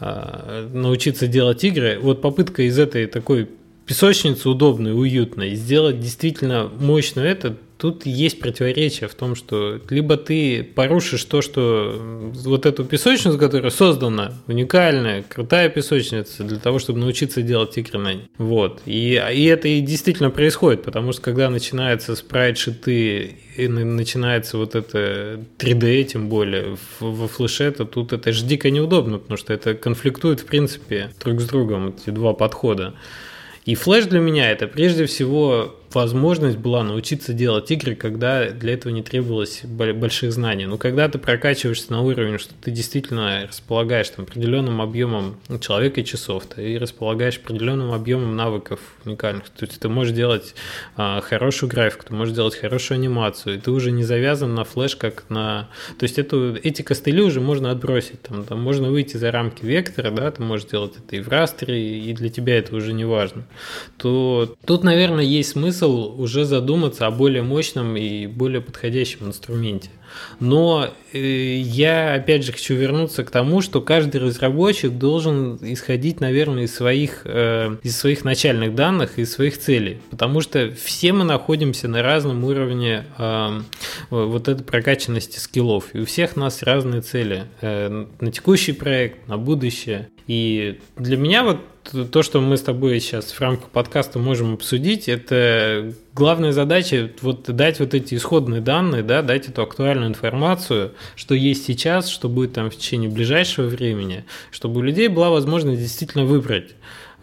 а, научиться делать игры. Вот попытка из этой такой песочницу удобной, уютной, сделать действительно мощную это, тут есть противоречие в том, что либо ты порушишь то, что вот эту песочницу, которая создана, уникальная, крутая песочница для того, чтобы научиться делать ней. Вот. И, и это и действительно происходит, потому что когда начинается спрайт-шиты и начинается вот это 3D, тем более во флеше, то тут это же дико неудобно, потому что это конфликтует в принципе друг с другом, эти два подхода. И флеш для меня это прежде всего возможность была научиться делать игры, когда для этого не требовалось больших знаний. Но когда ты прокачиваешься на уровень, что ты действительно располагаешь там, определенным объемом человека и часов, ты располагаешь определенным объемом навыков уникальных. То есть ты можешь делать а, хорошую графику, ты можешь делать хорошую анимацию, и ты уже не завязан на флеш, как на... То есть эту, эти костыли уже можно отбросить. Там, там можно выйти за рамки вектора, да, ты можешь делать это и в растере, и для тебя это уже не важно. То тут, наверное, есть смысл смысл уже задуматься о более мощном и более подходящем инструменте. Но э, я опять же хочу вернуться к тому, что каждый разработчик должен исходить, наверное, из своих, э, из своих начальных данных, из своих целей. Потому что все мы находимся на разном уровне э, вот этой прокачанности скиллов. И у всех нас разные цели. На текущий проект, на будущее. И для меня вот то, что мы с тобой сейчас в рамках подкаста можем обсудить, это главная задача вот дать вот эти исходные данные, да, дать эту актуальную информацию, что есть сейчас, что будет там в течение ближайшего времени, чтобы у людей была возможность действительно выбрать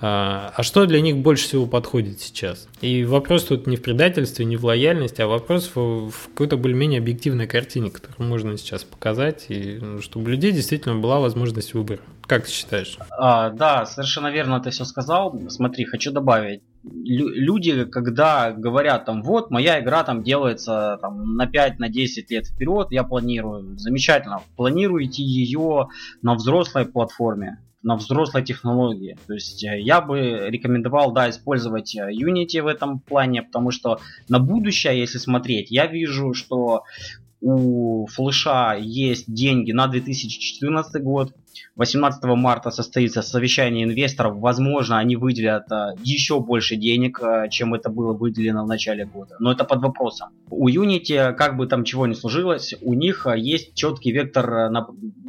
а, а что для них больше всего подходит сейчас? И вопрос тут не в предательстве, не в лояльности, а вопрос в, в какой-то более-менее объективной картине, которую можно сейчас показать, и ну, чтобы у людей действительно была возможность выбора. Как ты считаешь? А, да, совершенно верно ты все сказал. Смотри, хочу добавить. Люди, когда говорят там, вот, моя игра там делается там, на 5-10 на 10 лет вперед, я планирую, замечательно, планируйте ее на взрослой платформе на взрослой технологии. То есть э, я бы рекомендовал, да, использовать э, Unity в этом плане, потому что на будущее, если смотреть, я вижу, что у флеша есть деньги на 2014 год, 18 марта состоится совещание инвесторов. Возможно, они выделят а, еще больше денег, а, чем это было выделено в начале года. Но это под вопросом. У Unity, как бы там чего ни сложилось, у них есть четкий вектор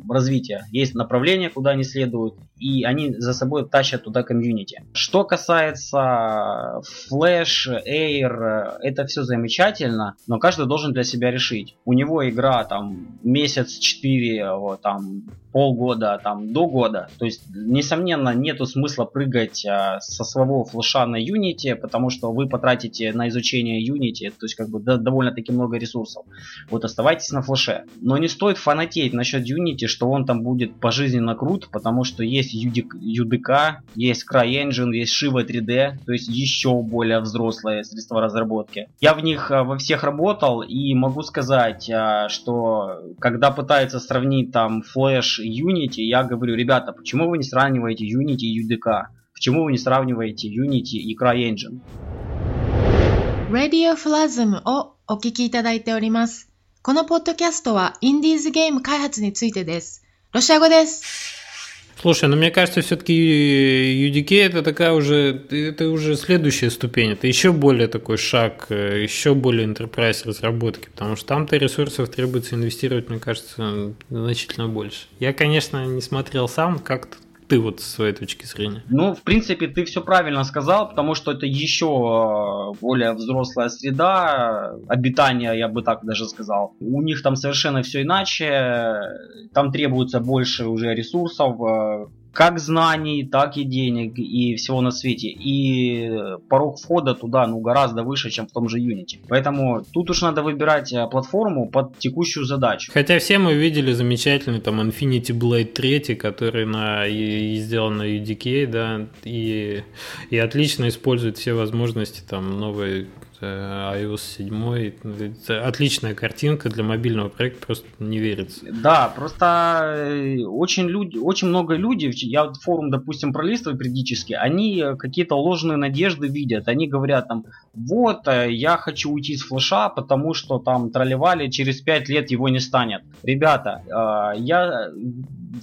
развития. Есть направление, куда они следуют, и они за собой тащат туда комьюнити. Что касается Flash, Air, это все замечательно, но каждый должен для себя решить. У него игра там месяц, четыре, там полгода, там, до года. То есть, несомненно, нету смысла прыгать а, со своего флеша на Unity, потому что вы потратите на изучение Unity, то есть, как бы, да, довольно-таки много ресурсов. Вот оставайтесь на флеше. Но не стоит фанатеть насчет Unity, что он там будет пожизненно крут, потому что есть UDK, есть CryEngine, есть Shiva 3D, то есть еще более взрослые средства разработки. Я в них а, во всех работал и могу сказать, а, что когда пытаются сравнить там Flash Unity, я говорю, ребята, почему вы не сравниваете Unity и UDK? Почему вы не сравниваете Unity и CryEngine? Radio Plasm をお聞きいただいております。このポッドキャストはインディーズゲーム開発についてです。ロシア語です。 Слушай, ну мне кажется, все-таки UDK это такая уже, это уже следующая ступень, это еще более такой шаг, э, еще более enterprise разработки, потому что там-то ресурсов требуется инвестировать, мне кажется, значительно больше. Я, конечно, не смотрел сам, как ты вот с своей точки зрения? Ну, в принципе, ты все правильно сказал, потому что это еще э, более взрослая среда обитания, я бы так даже сказал. У них там совершенно все иначе, там требуется больше уже ресурсов, э, как знаний, так и денег и всего на свете. И порог входа туда ну, гораздо выше, чем в том же Unity. Поэтому тут уж надо выбирать э, платформу под текущую задачу. Хотя все мы видели замечательный там Infinity Blade 3, который на, и, и сделан на UDK, да, и, и отлично использует все возможности там новой iOS 7. Отличная картинка для мобильного проекта, просто не верится. Да, просто э, очень, люди, очень много людей, я форум, допустим, пролистываю периодически, они э, какие-то ложные надежды видят. Они говорят там, вот, э, я хочу уйти с флеша, потому что там тролливали, через 5 лет его не станет. Ребята, я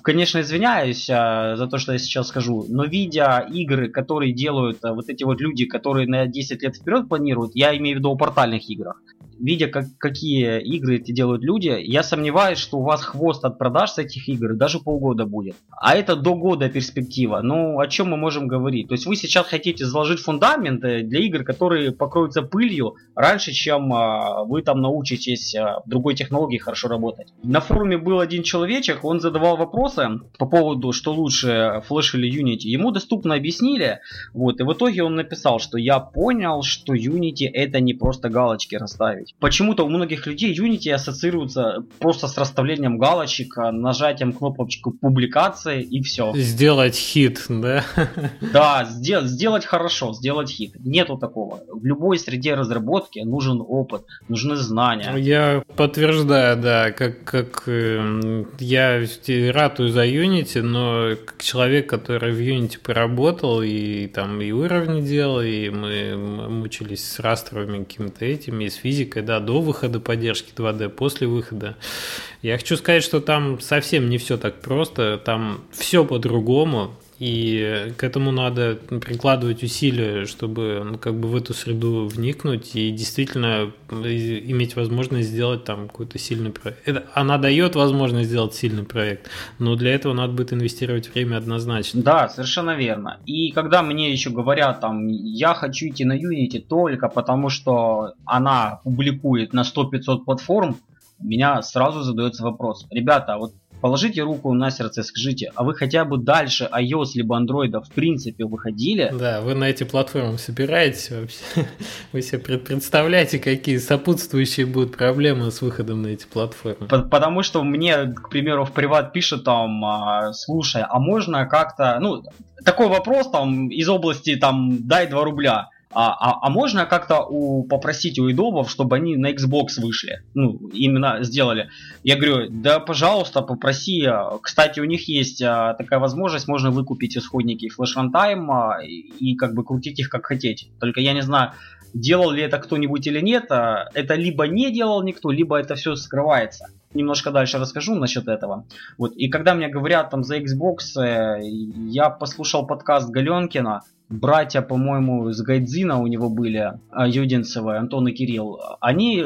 конечно, извиняюсь за то, что я сейчас скажу, но видя игры, которые делают вот эти вот люди, которые на 10 лет вперед планируют, я имею в виду о портальных играх, видя, как, какие игры эти делают люди, я сомневаюсь, что у вас хвост от продаж с этих игр даже полгода будет. А это до года перспектива. Ну, о чем мы можем говорить? То есть вы сейчас хотите заложить фундамент э, для игр, которые покроются пылью раньше, чем а, вы там научитесь а, в другой технологии хорошо работать. На форуме был один человечек, он задавал вопросы по поводу, что лучше, Flash или Unity. Ему доступно объяснили, вот, и в итоге он написал, что я понял, что Unity это не просто галочки расставить добавить. Почему-то у многих людей Unity ассоциируется просто с расставлением галочек, нажатием кнопочку публикации и все. Сделать хит, да? Да, сделать, сделать хорошо, сделать хит. Нету такого. В любой среде разработки нужен опыт, нужны знания. Я подтверждаю, да, как, как э, я ратую за Unity, но как человек, который в Unity поработал и там и уровни делал, и мы мучились с растровыми какими-то этими, и с физикой, когда до выхода поддержки 2D, после выхода. Я хочу сказать, что там совсем не все так просто, там все по-другому, И к этому надо прикладывать усилия, чтобы ну, как бы в эту среду вникнуть и действительно иметь возможность сделать там какой-то сильный проект. Это, она дает возможность сделать сильный проект, но для этого надо будет инвестировать время однозначно. Да, совершенно верно. И когда мне еще говорят там, я хочу идти на Unity только потому, что она публикует на 100-500 платформ, меня сразу задается вопрос. Ребята, вот положите руку на сердце и скажите, а вы хотя бы дальше iOS либо Android в принципе выходили? Да, вы на эти платформы собираетесь вообще? Вы себе представляете, какие сопутствующие будут проблемы с выходом на эти платформы? Потому что мне, к примеру, в приват пишет там, а, слушай, а можно как-то, ну, такой вопрос там из области там дай 2 рубля а, а, а можно как-то у, попросить у идолов, чтобы они на Xbox вышли? Ну, именно сделали. Я говорю, да, пожалуйста, попроси. Кстати, у них есть а, такая возможность, можно выкупить исходники Flash Runtime а, и, и как бы крутить их как хотеть. Только я не знаю, делал ли это кто-нибудь или нет. А, это либо не делал никто, либо это все скрывается немножко дальше расскажу насчет этого. Вот. И когда мне говорят там за Xbox, э, я послушал подкаст Галенкина, братья, по-моему, с Гайдзина у него были, а, Юдинцевы, Антон и Кирилл, они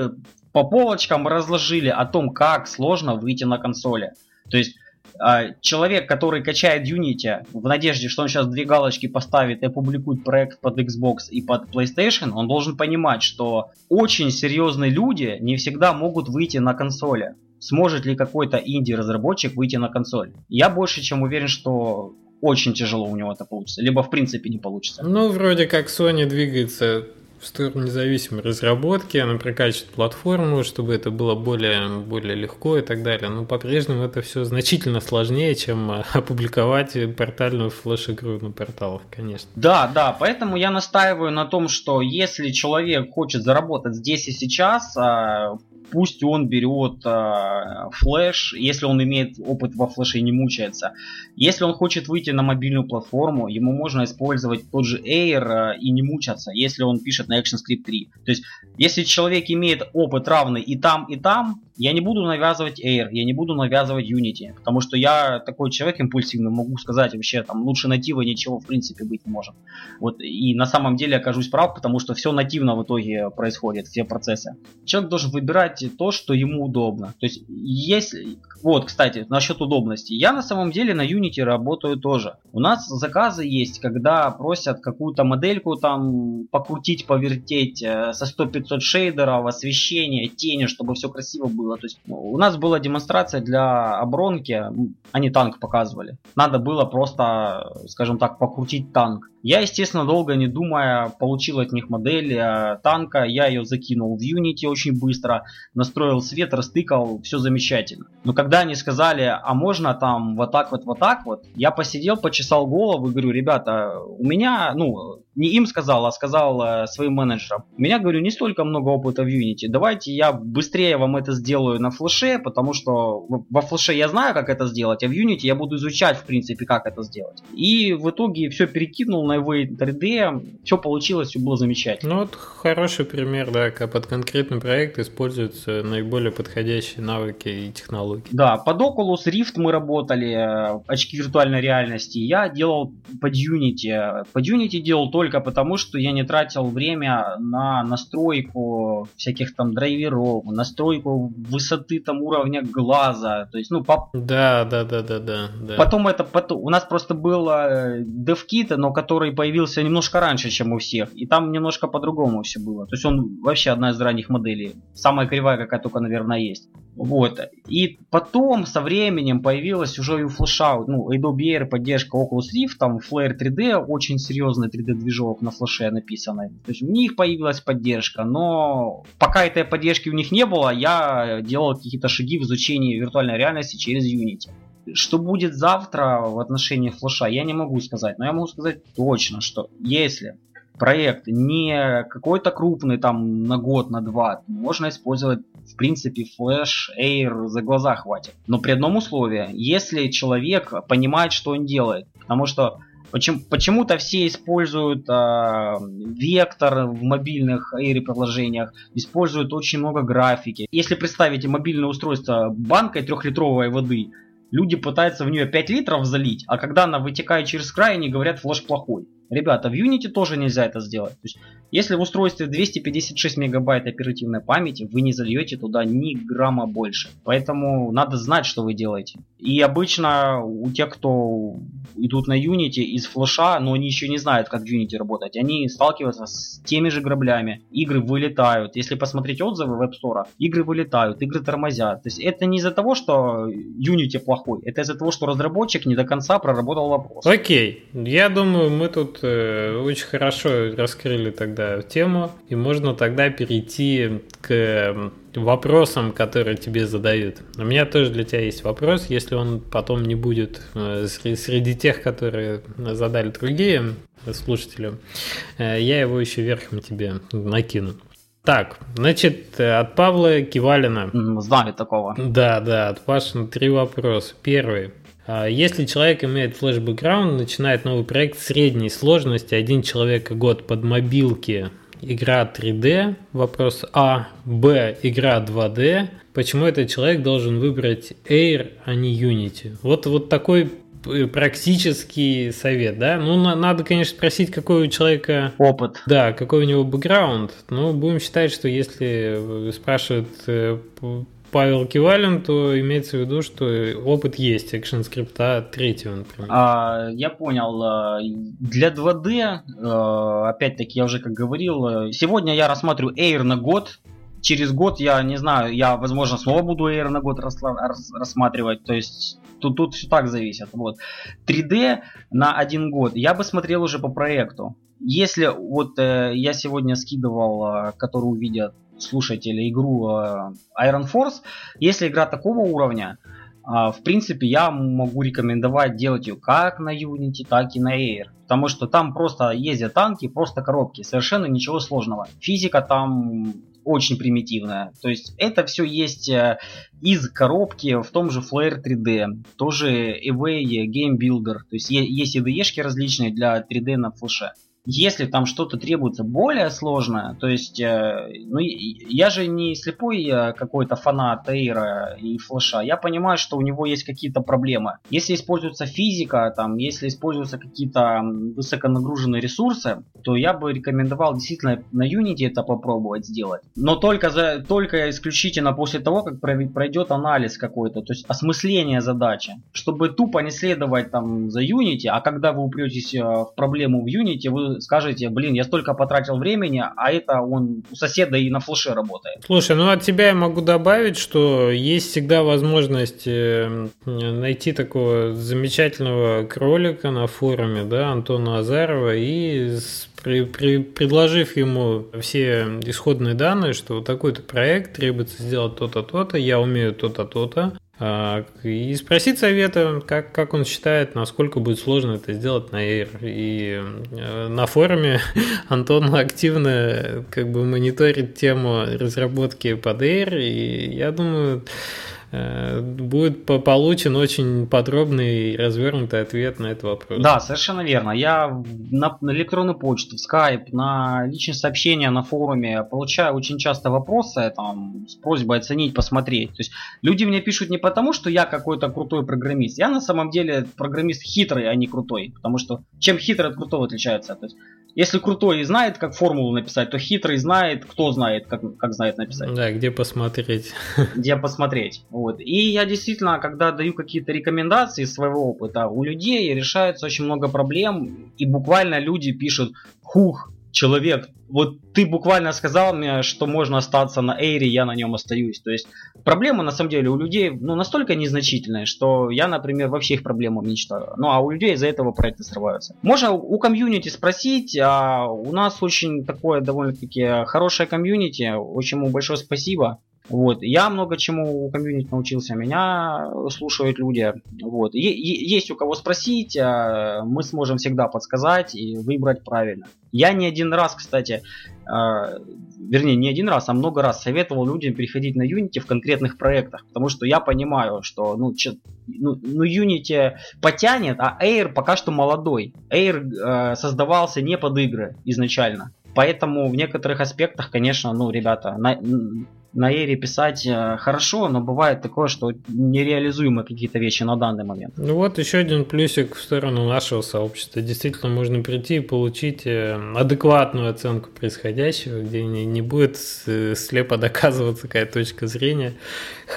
по полочкам разложили о том, как сложно выйти на консоли. То есть а, человек, который качает Unity в надежде, что он сейчас две галочки поставит и опубликует проект под Xbox и под PlayStation, он должен понимать, что очень серьезные люди не всегда могут выйти на консоли. Сможет ли какой-то инди-разработчик выйти на консоль? Я больше чем уверен, что очень тяжело у него это получится, либо в принципе не получится. Ну, вроде как Sony двигается в сторону независимой разработки, она прокачивает платформу, чтобы это было более, более легко и так далее. Но по-прежнему это все значительно сложнее, чем опубликовать портальную флеш-игру на порталах, конечно. Да, да, поэтому я настаиваю на том, что если человек хочет заработать здесь и сейчас, а, пусть он берет э, флеш, если он имеет опыт во флеше и не мучается. Если он хочет выйти на мобильную платформу, ему можно использовать тот же Air э, и не мучаться, если он пишет на ActionScript 3. То есть, если человек имеет опыт равный и там, и там, я не буду навязывать Air, я не буду навязывать Unity, потому что я такой человек импульсивный, могу сказать вообще, там лучше натива ничего в принципе быть не может. Вот, и на самом деле окажусь прав, потому что все нативно в итоге происходит, все процессы. Человек должен выбирать то, что ему удобно. То есть, если... Вот, кстати, насчет удобности. Я на самом деле на Unity работаю тоже. У нас заказы есть, когда просят какую-то модельку там покрутить, повертеть э, со 100-500 шейдеров, освещение, тени, чтобы все красиво было было. То есть у нас была демонстрация для оборонки, они танк показывали. Надо было просто, скажем так, покрутить танк. Я, естественно, долго не думая, получил от них модель э, танка, я ее закинул в Unity очень быстро, настроил свет, растыкал, все замечательно. Но когда они сказали, а можно там вот так вот, вот так вот, я посидел, почесал голову и говорю, ребята, у меня, ну, не им сказал, а сказал э, своим менеджерам. У меня, говорю, не столько много опыта в Unity. Давайте я быстрее вам это сделаю на флеше, потому что во флеше я знаю, как это сделать, а в Unity я буду изучать, в принципе, как это сделать. И в итоге все перекинул на его 3D, все получилось, все было замечательно. Ну вот хороший пример, да, как под конкретный проект используются наиболее подходящие навыки и технологии. Да, под Oculus Rift мы работали, э, очки виртуальной реальности. Я делал под Unity. Под Unity делал только только потому, что я не тратил время на настройку всяких там драйверов, настройку высоты там уровня глаза. То есть, ну, по... Да, да, да, да, да. да. Потом это потом. У нас просто был э, DevKit, но который появился немножко раньше, чем у всех. И там немножко по-другому все было. То есть он вообще одна из ранних моделей. Самая кривая, какая только, наверное, есть. Вот. И потом со временем появилась уже и у флеша, ну, Adobe Air поддержка Oculus Rift, там Flare 3D, очень серьезный 3D-движок на флеше написанный. То есть у них появилась поддержка, но пока этой поддержки у них не было, я делал какие-то шаги в изучении виртуальной реальности через Unity. Что будет завтра в отношении флеша, я не могу сказать, но я могу сказать точно, что если проект не какой-то крупный там на год, на два, можно использовать в принципе Flash, Air за глаза хватит. Но при одном условии, если человек понимает, что он делает. Потому что Почему, почему-то все используют э, вектор в мобильных Air приложениях, используют очень много графики. Если представите мобильное устройство банкой трехлитровой воды, Люди пытаются в нее 5 литров залить, а когда она вытекает через край, они говорят, флеш плохой. Ребята, в Unity тоже нельзя это сделать. То есть, если в устройстве 256 мегабайт оперативной памяти, вы не зальете туда ни грамма больше. Поэтому надо знать, что вы делаете. И обычно у тех, кто идут на Unity из флеша, но они еще не знают, как в Unity работать, они сталкиваются с теми же граблями. Игры вылетают. Если посмотреть отзывы в App Store, игры вылетают, игры тормозят. То есть это не из-за того, что Unity плохой, это из-за того, что разработчик не до конца проработал вопрос. Окей, я думаю, мы тут э, очень хорошо раскрыли тогда тему, и можно тогда перейти к вопросам, которые тебе задают. У меня тоже для тебя есть вопрос, если он потом не будет э, среди тех, которые задали другие слушатели, э, я его еще верхом тебе накину. Так, значит, от Павла Кивалина. Знали такого. Да, да, от Паши три вопроса. Первый. А, если человек имеет флеш-бэкграунд, начинает новый проект средней сложности, один человек год под мобилки, игра 3D, вопрос А, Б, игра 2D, почему этот человек должен выбрать Air, а не Unity? Вот, вот такой практический совет, да? Ну, на, надо, конечно, спросить, какой у человека... Опыт. Да, какой у него бэкграунд. Ну, будем считать, что если спрашивают э, Павел Кивалин, то имеется в виду, что опыт есть экшен скрипта третьего, например. А, я понял. А, для 2D, а, опять-таки, я уже как говорил, сегодня я рассматриваю Air на год. Через год я не знаю, я, возможно, снова буду Air на год рассматривать. То есть тут, тут все так зависит. Вот. 3D на один год я бы смотрел уже по проекту. Если вот э, я сегодня скидывал, э, который увидят слушатели игру э, Iron Force, если игра такого уровня, э, в принципе, я могу рекомендовать делать ее как на Unity, так и на Air. Потому что там просто ездят танки, просто коробки. Совершенно ничего сложного. Физика там очень примитивная. То есть это все есть э, из коробки в том же Flare 3D, тоже Away Game Builder. То есть есть IDE-шки различные для 3D на флеше. Если там что-то требуется более сложное, то есть, э, ну, я же не слепой э, какой-то фанат Эйра и Флэша, я понимаю, что у него есть какие-то проблемы. Если используется физика, там, если используются какие-то высоконагруженные ресурсы, то я бы рекомендовал действительно на Unity это попробовать сделать. Но только, за, только исключительно после того, как пройдет анализ какой-то, то есть осмысление задачи, чтобы тупо не следовать там за Unity, а когда вы упретесь э, в проблему в Unity, вы скажете, блин, я столько потратил времени, а это он у соседа и на флеше работает. Слушай, ну от тебя я могу добавить, что есть всегда возможность э, найти такого замечательного кролика на форуме, да, Антона Азарова, и при, при, предложив ему все исходные данные, что вот такой-то проект требуется сделать то-то, то-то, я умею то-то, то-то, и спросить совета, как, как он считает, насколько будет сложно это сделать на Air. И э, на форуме Антон активно как бы мониторит тему разработки под Air, и я думаю, Э, будет получен очень подробный и развернутый ответ на этот вопрос. Да, совершенно верно. Я на, на электронную почту, в Skype, на личные сообщения на форуме получаю очень часто вопросы там, с просьбой оценить, посмотреть. То есть люди мне пишут не потому, что я какой-то крутой программист. Я на самом деле программист хитрый, а не крутой. Потому что чем хитрый от крутого отличается? То есть если крутой знает, как формулу написать, то хитрый знает, кто знает, как, как знает написать. Да, где посмотреть. Где посмотреть. Вот. И я действительно, когда даю какие-то рекомендации из своего опыта, у людей решается очень много проблем, и буквально люди пишут, хух, человек, вот ты буквально сказал мне, что можно остаться на Эйре, я на нем остаюсь. То есть проблема на самом деле у людей ну, настолько незначительная, что я, например, вообще их проблему не читаю. Ну а у людей из-за этого проекты срываются. Можно у комьюнити спросить, а у нас очень такое довольно-таки хорошее комьюнити, очень ему большое спасибо. Вот. Я много чему у комьюнити научился, меня слушают люди. Вот. есть у кого спросить, а, мы сможем всегда подсказать и выбрать правильно. Я не один раз, кстати, а, вернее, не один раз, а много раз советовал людям переходить на Unity в конкретных проектах, потому что я понимаю, что ну, ну, ну Unity потянет, а Air пока что молодой. Air э, создавался не под игры изначально. Поэтому в некоторых аспектах, конечно, ну, ребята, на, на Эре писать э, хорошо, но бывает такое, что нереализуемы какие-то вещи на данный момент. Ну вот еще один плюсик в сторону нашего сообщества. Действительно, можно прийти и получить э, адекватную оценку происходящего, где не, не будет слепо доказываться какая точка зрения,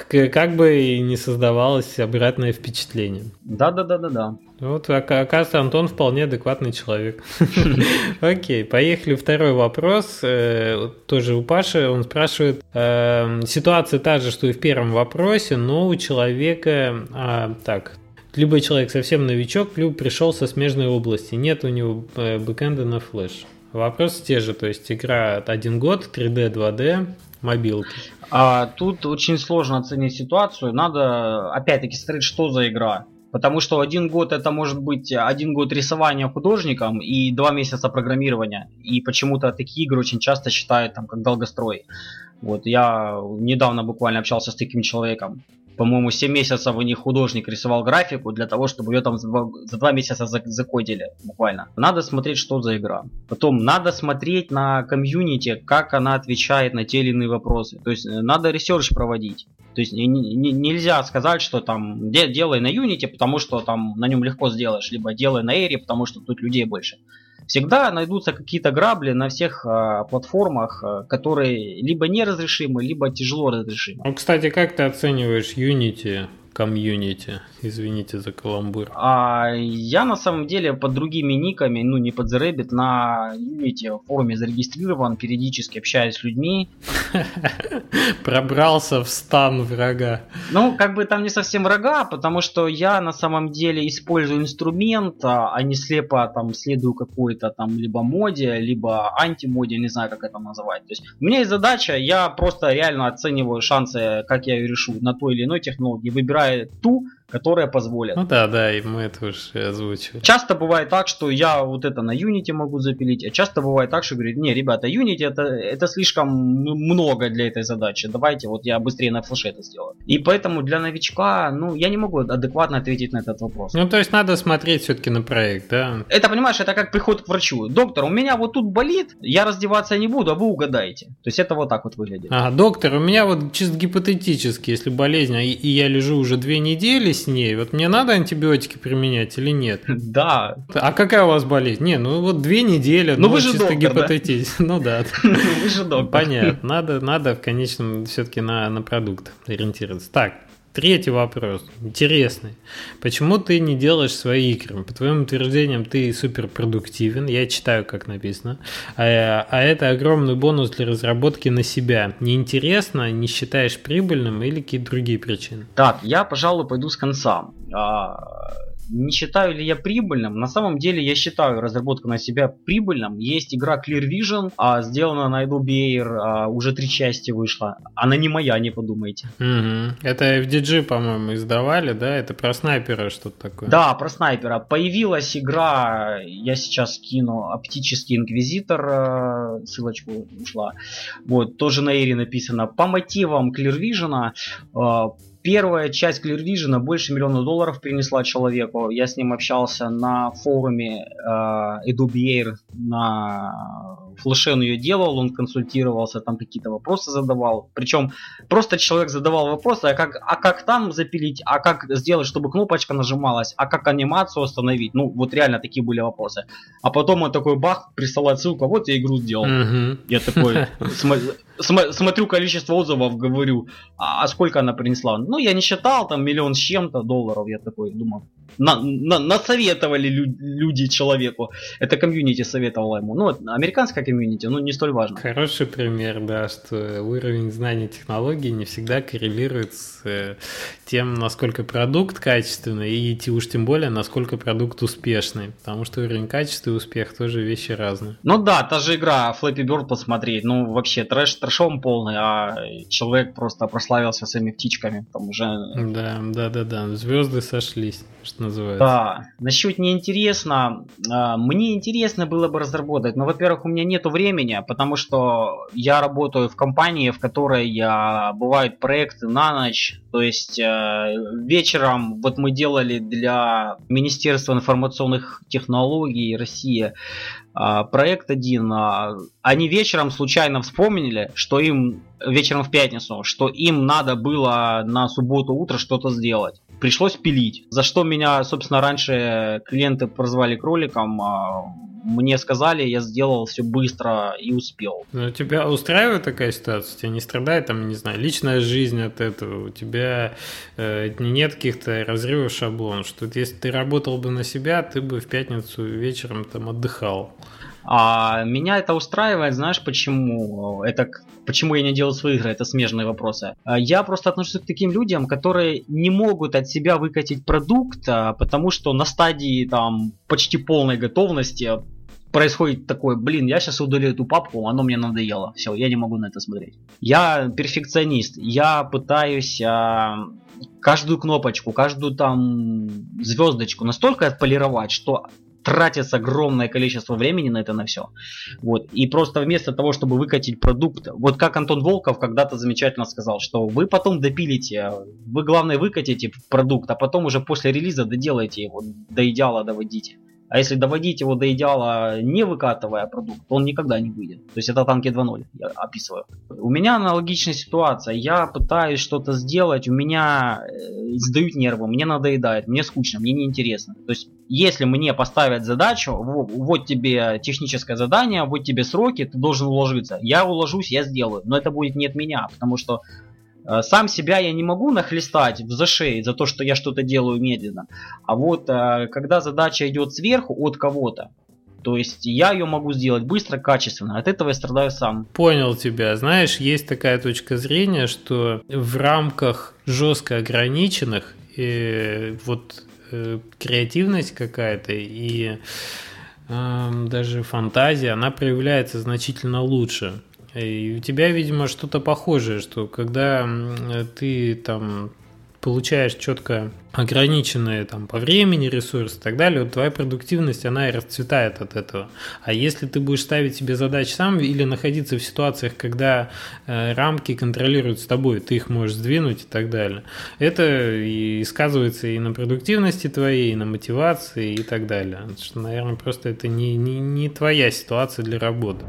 как бы и не создавалось обратное впечатление. Да-да-да-да-да. Вот, оказывается, Антон вполне адекватный человек. Окей, поехали. Второй вопрос. Э, тоже у Паши. Он спрашивает, эм, ситуация та же, что и в первом вопросе, но у человека... А, так, либо человек совсем новичок, либо пришел со смежной области. Нет у него э, бэкэнда на флеш. Вопросы те же, то есть игра один год, 3D, 2D, мобилки. А, тут очень сложно оценить ситуацию. Надо опять-таки смотреть, что за игра. Потому что один год это может быть один год рисования художником и два месяца программирования. И почему-то такие игры очень часто считают там как долгострой. Вот я недавно буквально общался с таким человеком по-моему, 7 месяцев у них художник рисовал графику для того, чтобы ее там за 2, за 2 месяца закодили, буквально. Надо смотреть, что за игра. Потом надо смотреть на комьюнити, как она отвечает на те или иные вопросы. То есть э, надо research проводить. То есть не, не, нельзя сказать, что там де, делай на Unity, потому что там на нем легко сделаешь, либо делай на Air, потому что тут людей больше всегда найдутся какие-то грабли на всех э, платформах, э, которые либо неразрешимы, либо тяжело разрешимы. Ну, кстати, как ты оцениваешь Unity комьюнити? Извините за каламбур. А, я на самом деле под другими никами, ну не под The Rabbit, на Unity форуме зарегистрирован, периодически общаюсь с людьми. Пробрался в стан врага. Ну, как бы там не совсем врага, потому что я на самом деле использую инструмент, а, а не слепо там следую какой-то там либо моде, либо антимоде, не знаю как это называть. То есть у меня есть задача, я просто реально оцениваю шансы, как я ее решу на той или иной технологии, выбираю ту, которые позволят. Ну да, да, и мы это уже озвучивали. Часто бывает так, что я вот это на Unity могу запилить, а часто бывает так, что говорит, не, ребята, Unity это, это слишком много для этой задачи, давайте вот я быстрее на флеше это сделаю. И поэтому для новичка, ну, я не могу адекватно ответить на этот вопрос. Ну, то есть надо смотреть все-таки на проект, да? Это, понимаешь, это как приход к врачу. Доктор, у меня вот тут болит, я раздеваться не буду, а вы угадаете. То есть это вот так вот выглядит. А, доктор, у меня вот чисто гипотетически, если болезнь, и, и я лежу уже две недели с ней, вот мне надо антибиотики применять или нет? Да. А какая у вас болезнь? Не, ну вот две недели, ну, ну вы же чисто гипотетически. Да? Ну да. Вы же доктор. Понятно. Надо, надо в конечном все-таки на, на продукт ориентироваться. Так, Третий вопрос, интересный. Почему ты не делаешь свои игры? По твоим утверждениям, ты суперпродуктивен, я читаю, как написано, а, а это огромный бонус для разработки на себя. Неинтересно, не считаешь прибыльным или какие-то другие причины? Так, я, пожалуй, пойду с конца. Не считаю ли я прибыльным? На самом деле я считаю разработку на себя прибыльным. Есть игра Clear Vision, а, сделана на Air, а, уже три части вышла. Она не моя, не подумайте. Угу. Это FDG, по-моему, издавали, да? Это про снайпера что-то такое. Да, про снайпера. Появилась игра, я сейчас кину, Оптический Инквизитор, а, ссылочку ушла. Вот, тоже на Эре написано. По мотивам Clear Vision а, Первая часть Clear Vision больше миллиона долларов принесла человеку. Я с ним общался на форуме э, Adobe на флеше он ее делал, он консультировался, там какие-то вопросы задавал. Причем просто человек задавал вопросы, а как, а как там запилить, а как сделать, чтобы кнопочка нажималась, а как анимацию остановить. Ну, вот реально такие были вопросы. А потом он такой бах, присылает ссылку, вот я игру сделал. Я такой смотрю количество отзывов, говорю, а, а сколько она принесла? Ну, я не считал, там миллион с чем-то долларов. Я такой думал, на, на, насоветовали лю, люди человеку. Это комьюнити советовало ему. Ну, американская комьюнити, ну, не столь важно. Хороший пример, да, что уровень знаний технологий не всегда коррелирует с э, тем, насколько продукт качественный, и уж тем более, насколько продукт успешный. Потому что уровень качества и успех тоже вещи разные. Ну да, та же игра Flappy Bird посмотреть, ну, вообще трэш трэшом полный, а человек просто прославился своими птичками. Там уже... Да, да, да, да, звезды сошлись, что что называется. Да, насчет неинтересно. А, мне интересно было бы разработать, но, во-первых, у меня нету времени, потому что я работаю в компании, в которой я, бывают проекты на ночь, то есть э, вечером вот мы делали для Министерства информационных технологий России а, проект один. А, они вечером случайно вспомнили, что им вечером в пятницу, что им надо было на субботу утро что-то сделать. Пришлось пилить. За что меня, собственно, раньше клиенты прозвали кроликом. А, мне сказали, я сделал все быстро и успел. Но тебя устраивает такая ситуация? Тебя не страдает, там, не знаю, личная жизнь от этого? У тебя э, нет каких-то разрывов шаблонов? Что если ты работал бы на себя, ты бы в пятницу вечером там отдыхал? А меня это устраивает, знаешь почему? Это почему я не делаю свои игры, это смежные вопросы. А я просто отношусь к таким людям, которые не могут от себя выкатить продукт, а, потому что на стадии там почти полной готовности происходит такое, блин, я сейчас удалю эту папку, оно мне надоело, все, я не могу на это смотреть. Я перфекционист, я пытаюсь а, каждую кнопочку, каждую там звездочку настолько отполировать, что тратится огромное количество времени на это на все. Вот. И просто вместо того, чтобы выкатить продукт, вот как Антон Волков когда-то замечательно сказал, что вы потом допилите, вы главное выкатите продукт, а потом уже после релиза доделайте его, до идеала доводите. А если доводить его до идеала, не выкатывая продукт, он никогда не выйдет. То есть это танки 2.0, я описываю. У меня аналогичная ситуация. Я пытаюсь что-то сделать, у меня э, сдают нервы, мне надоедает, мне скучно, мне неинтересно. То есть если мне поставят задачу, вот тебе техническое задание, вот тебе сроки, ты должен уложиться. Я уложусь, я сделаю. Но это будет не от меня, потому что Э, сам себя я не могу нахлестать в зашей за то, что я что-то делаю медленно. А вот э, когда задача идет сверху от кого-то, то есть я ее могу сделать быстро, качественно. От этого я страдаю сам. Понял тебя. Знаешь, есть такая точка зрения, что в рамках жестко ограниченных и вот э, креативность какая-то и э, даже фантазия, она проявляется значительно лучше. И у тебя, видимо, что-то похожее, что когда ты там получаешь четко ограниченные там по времени ресурсы и так далее, вот твоя продуктивность, она и расцветает от этого. А если ты будешь ставить себе задачи сам или находиться в ситуациях, когда э, рамки контролируют с тобой, ты их можешь сдвинуть и так далее, это и сказывается и на продуктивности твоей, и на мотивации и так далее. Что, наверное, просто это не, не, не твоя ситуация для работы.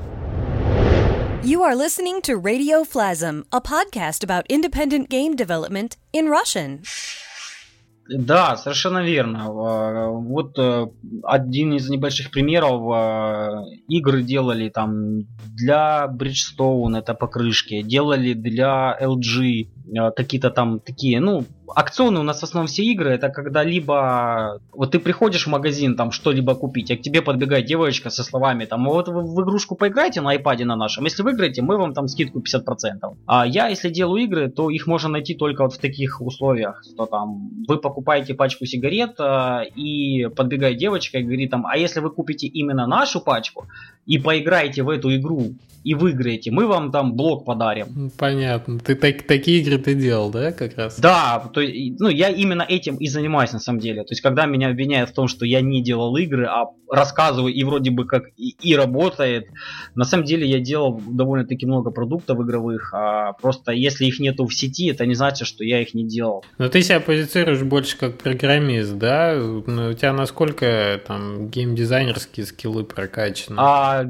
You are listening to Radio Flasm, a podcast about independent game development in Russian. Да, совершенно верно. Вот э, один из небольших примеров. Э, игры делали там для Bridgestone, это покрышки, делали для LG, э, какие-то там такие, ну, акционы у нас в основном все игры, это когда либо вот ты приходишь в магазин там что-либо купить, а к тебе подбегает девочка со словами там, вот вы в игрушку поиграйте на iPad на нашем, если выиграете, мы вам там скидку 50%. А я, если делаю игры, то их можно найти только вот в таких условиях, что там вы покупаете пачку сигарет э, и подбегает девочка и говорит там, а если вы купите именно нашу пачку и поиграете в эту игру и выиграете, мы вам там блок подарим. Понятно. Ты так, такие игры ты делал, да, как раз? Да, то есть, ну, я именно этим и занимаюсь на самом деле. То есть, когда меня обвиняют в том, что я не делал игры, а рассказываю и вроде бы как и, и работает, на самом деле я делал довольно-таки много продуктов игровых, а просто если их нету в сети, это не значит, что я их не делал. Но ты себя позиционируешь больше как программист, да? Ну, у тебя насколько там геймдизайнерские скиллы прокачаны? А,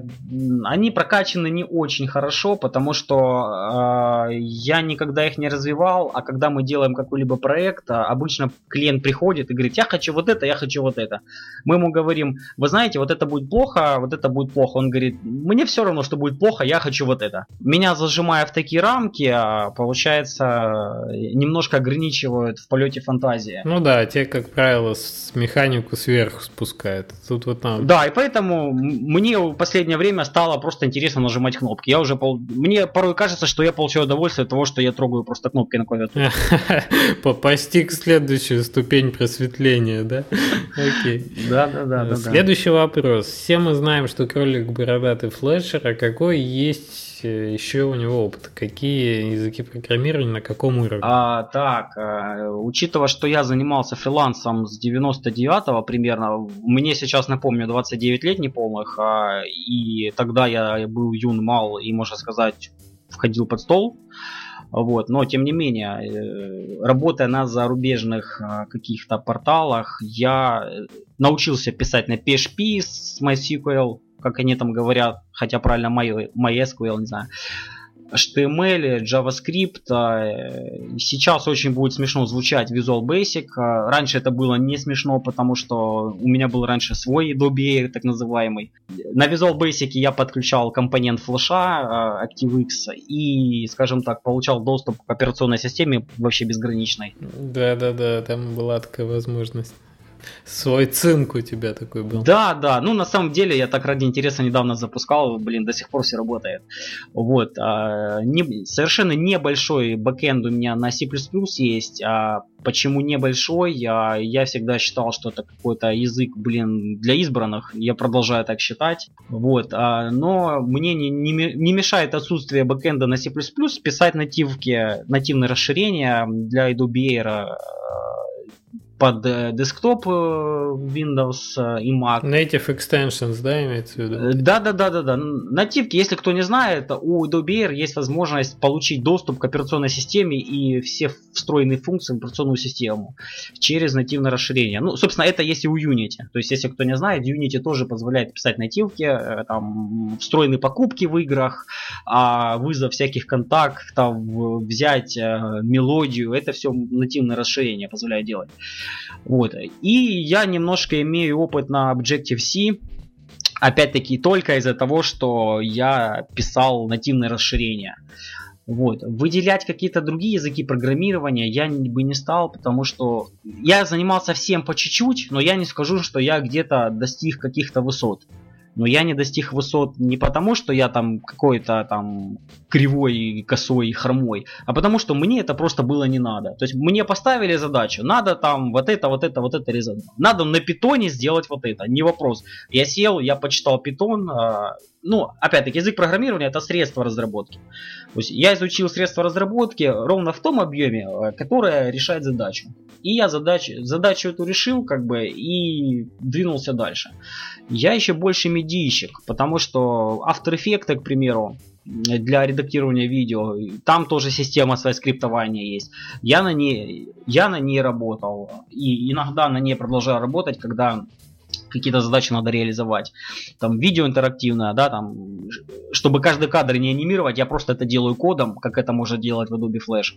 они прокачаны не очень хорошо, потому что а, я никогда их не развивал, а когда мы делаем какой-либо проект, а, обычно клиент приходит и говорит, я хочу вот это, я хочу вот это. Мы ему говорим, вы знаете, вот это будет плохо, вот это будет плохо. Он говорит, мне все равно, что будет плохо, я хочу вот это. Меня зажимая в такие рамки, а, получается, немножко ограничивают в полете фантазии. Ну да, те, как правило, с механику сверху спускают. Тут вот нам... Да, и поэтому мне в последнее время стало просто интересно нажимать кнопки. Я уже пол... Мне порой кажется, что я получаю удовольствие от того, что я трогаю просто кнопки на клавиатуре. Постиг следующую ступень просветления, да? Окей. Да, да, да. Следующий вопрос. Все мы знаем, что кролик бородатый флешер, а какой есть э, еще у него опыт? Какие языки программирования, на каком уровне? А, так, э, учитывая, что я занимался фрилансом с 99-го примерно, мне сейчас, напомню, 29 лет неполных, а, и тогда я был юн, мал и, можно сказать, входил под стол. Вот. Но, тем не менее, э, работая на зарубежных э, каких-то порталах, я научился писать на PHP с MySQL, как они там говорят, хотя правильно MySQL, не знаю. HTML, JavaScript. Э, сейчас очень будет смешно звучать Visual Basic. Э, раньше это было не смешно, потому что у меня был раньше свой Adobe так называемый. На Visual Basic я подключал компонент флеша э, ActiveX и, скажем так, получал доступ к операционной системе вообще безграничной. Да-да-да, там была такая возможность. Свой цинк у тебя такой был. Да, да. Ну, на самом деле, я так ради интереса недавно запускал, блин, до сих пор все работает. Вот. А, не, совершенно небольшой бэкэнд у меня на C++ есть. А почему небольшой? Я, я всегда считал, что это какой-то язык, блин, для избранных. Я продолжаю так считать. Вот. А, но мне не, не, не мешает отсутствие бэкэнда на C++ писать нативки, нативные расширения для Adobe Air под э, десктоп э, Windows э, и Mac. Native Extensions, да, имеется в виду? Да, да, да, да, да. Нативки, если кто не знает, у Adobe Air есть возможность получить доступ к операционной системе и все встроенные функции в операционную систему через нативное расширение. Ну, собственно, это есть и у Unity. То есть, если кто не знает, Unity тоже позволяет писать нативки, там, встроенные покупки в играх, а вызов всяких контактов, взять мелодию, это все нативное расширение позволяет делать. Вот. И я немножко имею опыт на Objective-C, опять-таки только из-за того, что я писал нативное расширение. Вот. Выделять какие-то другие языки программирования я бы не стал, потому что я занимался всем по чуть-чуть, но я не скажу, что я где-то достиг каких-то высот но я не достиг высот не потому, что я там какой-то там кривой, косой, хромой, а потому что мне это просто было не надо. То есть мне поставили задачу, надо там вот это, вот это, вот это резать. Надо на питоне сделать вот это, не вопрос. Я сел, я почитал питон, а, ну, опять-таки, язык программирования это средство разработки. То есть я изучил средства разработки ровно в том объеме, э, которое решает задачу. И я задачу, задачу эту решил, как бы, и двинулся дальше. Я еще больше медийщик, потому что After Effects, к примеру, для редактирования видео. Там тоже система своей скриптования есть. Я на ней, я на ней работал. И иногда на ней продолжаю работать, когда какие-то задачи надо реализовать. Там видео интерактивное, да, там, чтобы каждый кадр не анимировать, я просто это делаю кодом, как это можно делать в Adobe Flash.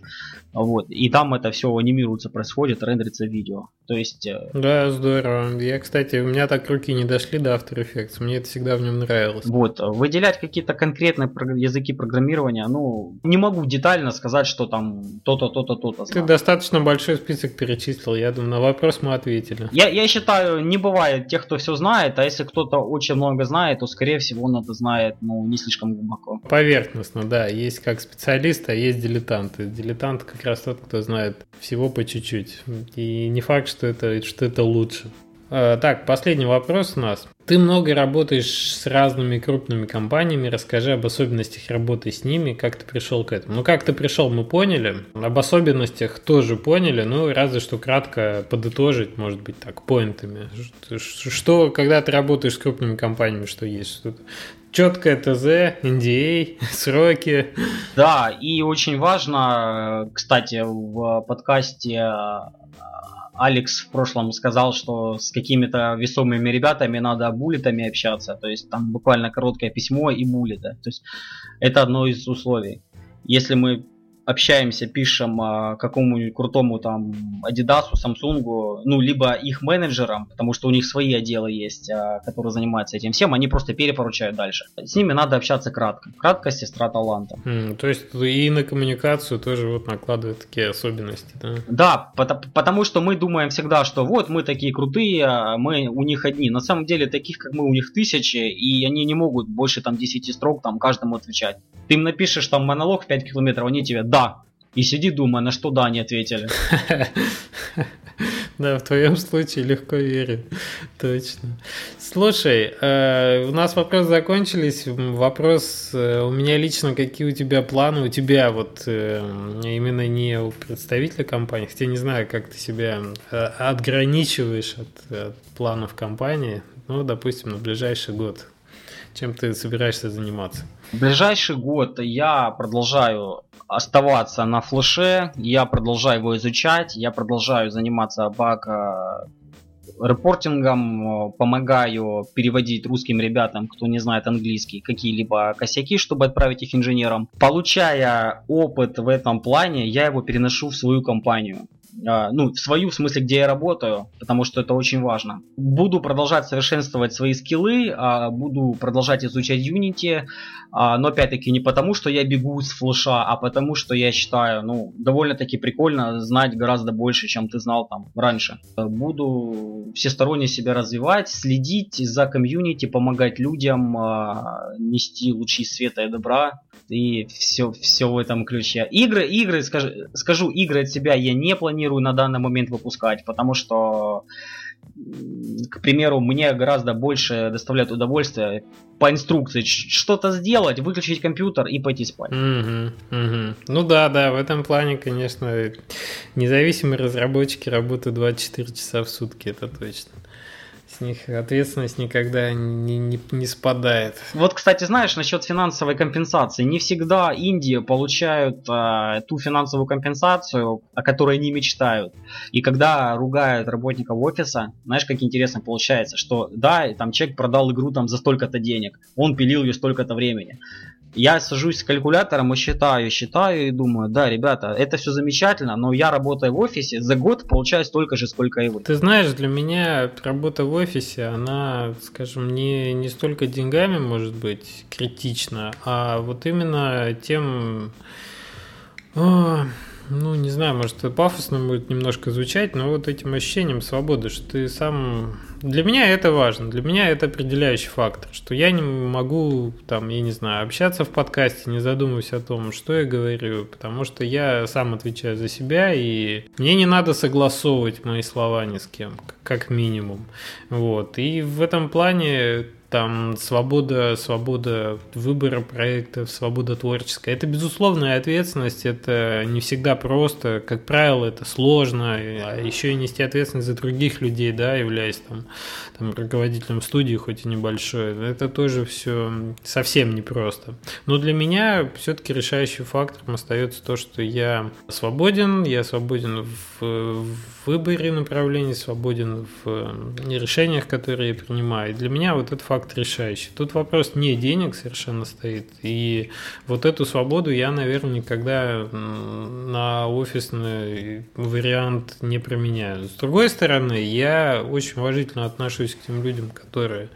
Вот. И там это все анимируется, происходит, рендерится видео. То есть... Э, да, здорово. Я, кстати, у меня так руки не дошли до After Effects, мне это всегда в нем нравилось. Вот. Выделять какие-то конкретные языки программирования, ну, не могу детально сказать, что там то-то, то-то, то-то. Ты достаточно большой список перечислил, я думаю, на вопрос мы ответили. Я, я считаю, не бывает тех, кто все знает, а если кто-то очень много знает, то, скорее всего, он это знает, ну, не слишком глубоко. Поверхностно, да. Есть как специалист, а есть дилетант. И дилетант как раз тот, кто знает всего по чуть-чуть. И не факт, что это, что это лучше. Э, так, последний вопрос у нас. Ты много работаешь с разными крупными компаниями. Расскажи об особенностях работы с ними, как ты пришел к этому. Ну, как ты пришел, мы поняли. Об особенностях тоже поняли, ну, разве что кратко подытожить, может быть, так, поинтами. Что, когда ты работаешь с крупными компаниями, что есть? Что четкое ТЗ, NDA, сроки. Да, и очень важно, кстати, в подкасте Алекс в прошлом сказал, что с какими-то весомыми ребятами надо буллетами общаться. То есть там буквально короткое письмо и буллеты. То есть это одно из условий. Если мы общаемся, пишем а, какому-нибудь крутому там Adidas, Samsung, ну, либо их менеджерам, потому что у них свои отделы есть, а, которые занимаются этим всем, они просто перепоручают дальше. С ними надо общаться кратко. Краткость сестра таланта. Mm, то есть и на коммуникацию тоже вот накладывают такие особенности, да? Да, потому, потому что мы думаем всегда, что вот мы такие крутые, а мы у них одни. На самом деле таких, как мы, у них тысячи, и они не могут больше там 10 строк там каждому отвечать. Ты им напишешь там монолог 5 километров, они тебе да. И сиди думай, на что да не ответили. Да, в твоем случае легко верю. Точно. Слушай, э, у нас вопросы закончились. Вопрос э, у меня лично, какие у тебя планы? У тебя вот э, именно не у представителя компании, хотя не знаю, как ты себя отграничиваешь от, от планов компании. Ну, допустим, на ближайший год. Чем ты собираешься заниматься? В ближайший год я продолжаю оставаться на флеше, я продолжаю его изучать, я продолжаю заниматься баг э, репортингом, помогаю переводить русским ребятам, кто не знает английский, какие-либо косяки, чтобы отправить их инженерам. Получая опыт в этом плане, я его переношу в свою компанию. А, ну, в свою, в смысле, где я работаю, потому что это очень важно. Буду продолжать совершенствовать свои скиллы, а, буду продолжать изучать Unity, а, но опять-таки не потому, что я бегу с флеша, а потому, что я считаю, ну, довольно-таки прикольно знать гораздо больше, чем ты знал там раньше. Буду всесторонне себя развивать, следить за комьюнити, помогать людям, нести лучи света и добра, и все, все в этом ключе. Игры, игры, скажу, скажу, игры от себя я не планирую на данный момент выпускать, потому что, к примеру, мне гораздо больше доставляет удовольствие по инструкции что-то сделать, выключить компьютер и пойти спать. Угу, угу. Ну да, да, в этом плане, конечно, независимые разработчики работают 24 часа в сутки, это точно с них ответственность никогда не, не, не спадает. Вот, кстати, знаешь, насчет финансовой компенсации. Не всегда Индии получают э, ту финансовую компенсацию, о которой они мечтают. И когда ругают работников офиса, знаешь, как интересно получается, что да, там человек продал игру там за столько-то денег, он пилил ее столько-то времени я сажусь с калькулятором и считаю, считаю и думаю, да, ребята, это все замечательно, но я работаю в офисе, за год получаю столько же, сколько и вы. Ты знаешь, для меня работа в офисе, она, скажем, не, не столько деньгами может быть критична, а вот именно тем... О, ну, не знаю, может, пафосно будет немножко звучать, но вот этим ощущением свободы, что ты сам... Для меня это важно, для меня это определяющий фактор, что я не могу, там, я не знаю, общаться в подкасте, не задумываясь о том, что я говорю, потому что я сам отвечаю за себя, и мне не надо согласовывать мои слова ни с кем, как минимум. Вот. И в этом плане там свобода, свобода выбора проектов, свобода творческая. Это безусловная ответственность, это не всегда просто, как правило, это сложно, а еще и нести ответственность за других людей, да, являясь там, там руководителем студии, хоть и небольшой, это тоже все совсем непросто. Но для меня все-таки решающий фактором остается то, что я свободен, я свободен в, в выборе направлений, свободен в решениях, которые я принимаю. И для меня вот этот факт решающий. Тут вопрос не денег совершенно стоит. И вот эту свободу я, наверное, никогда на офисный вариант не применяю. С другой стороны, я очень уважительно отношусь к тем людям, которые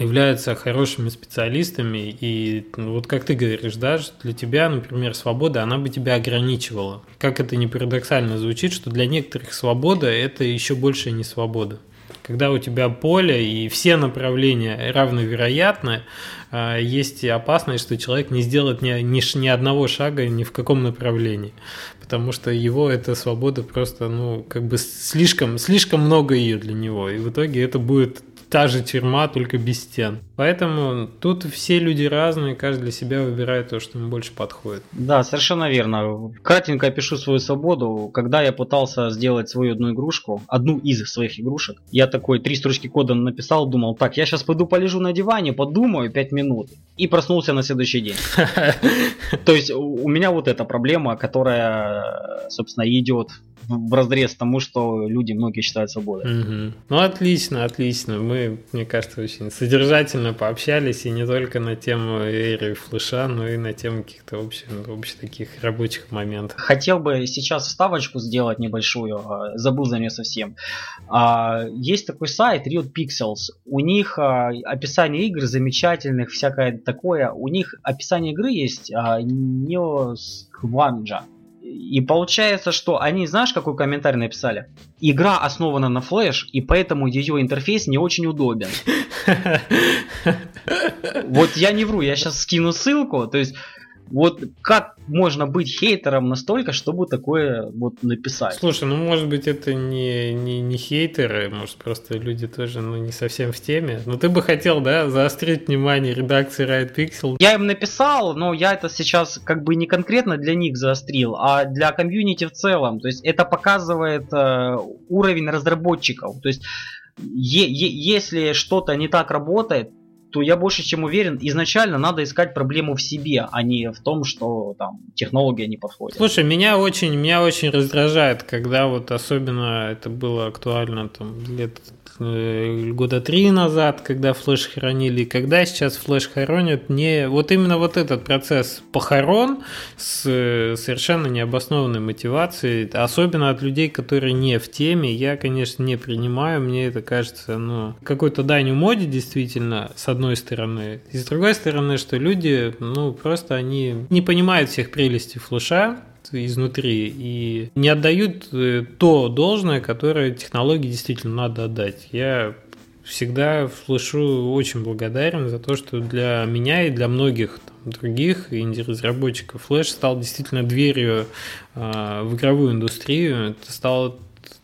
являются хорошими специалистами, и ну, вот как ты говоришь, да, для тебя, например, свобода, она бы тебя ограничивала. Как это не парадоксально звучит, что для некоторых свобода – это еще больше не свобода. Когда у тебя поле и все направления равновероятны, а, есть опасность, что человек не сделает ни, ни, ни одного шага ни в каком направлении. Потому что его эта свобода просто, ну, как бы слишком, слишком много ее для него. И в итоге это будет та же тюрьма, только без стен. Поэтому тут все люди разные, каждый для себя выбирает то, что ему больше подходит. Да, совершенно верно. Кратенько опишу свою свободу. Когда я пытался сделать свою одну игрушку, одну из своих игрушек, я такой три строчки кода написал, думал, так, я сейчас пойду полежу на диване, подумаю пять минут. И проснулся на следующий день. То есть у меня вот эта проблема, которая, собственно, идет в разрез тому, что люди многие считают свободой. Угу. Ну, отлично, отлично. Мы, мне кажется, очень содержательно пообщались, и не только на тему эри флеша, но и на тему каких-то общих, общих таких рабочих моментов. Хотел бы сейчас вставочку сделать небольшую, а, забыл за нее совсем. А, есть такой сайт Riot Pixels. У них а, описание игр замечательных, всякое такое. У них описание игры есть Neos Хванджа. И получается, что они, знаешь, какой комментарий написали? Игра основана на флеш, и поэтому ее интерфейс не очень удобен. Вот я не вру, я сейчас скину ссылку. То есть Вот как можно быть хейтером настолько, чтобы такое вот написать? Слушай, ну может быть это не, не, не хейтеры, может просто люди тоже ну, не совсем в теме. Но ты бы хотел, да, заострить внимание редакции Riot Pixel. Я им написал, но я это сейчас как бы не конкретно для них заострил, а для комьюнити в целом. То есть это показывает э, уровень разработчиков. То есть е- е- если что-то не так работает, то я больше чем уверен, изначально надо искать проблему в себе, а не в том, что там технология не подходит. Слушай, меня очень, меня очень раздражает, когда вот особенно это было актуально там лет Э, года три назад, когда флеш хоронили, когда сейчас флеш хоронят, не вот именно вот этот процесс похорон с э, совершенно необоснованной мотивацией, особенно от людей, которые не в теме, я, конечно, не принимаю, мне это кажется, ну, какой-то данью моде действительно, с одной стороны, и с другой стороны, что люди, ну, просто они не понимают всех прелестей флеша, изнутри и не отдают э, то должное, которое технологии действительно надо отдать. Я всегда флешу очень благодарен за то, что для меня и для многих там, других инди-разработчиков флеш стал действительно дверью э, в игровую индустрию. Это стало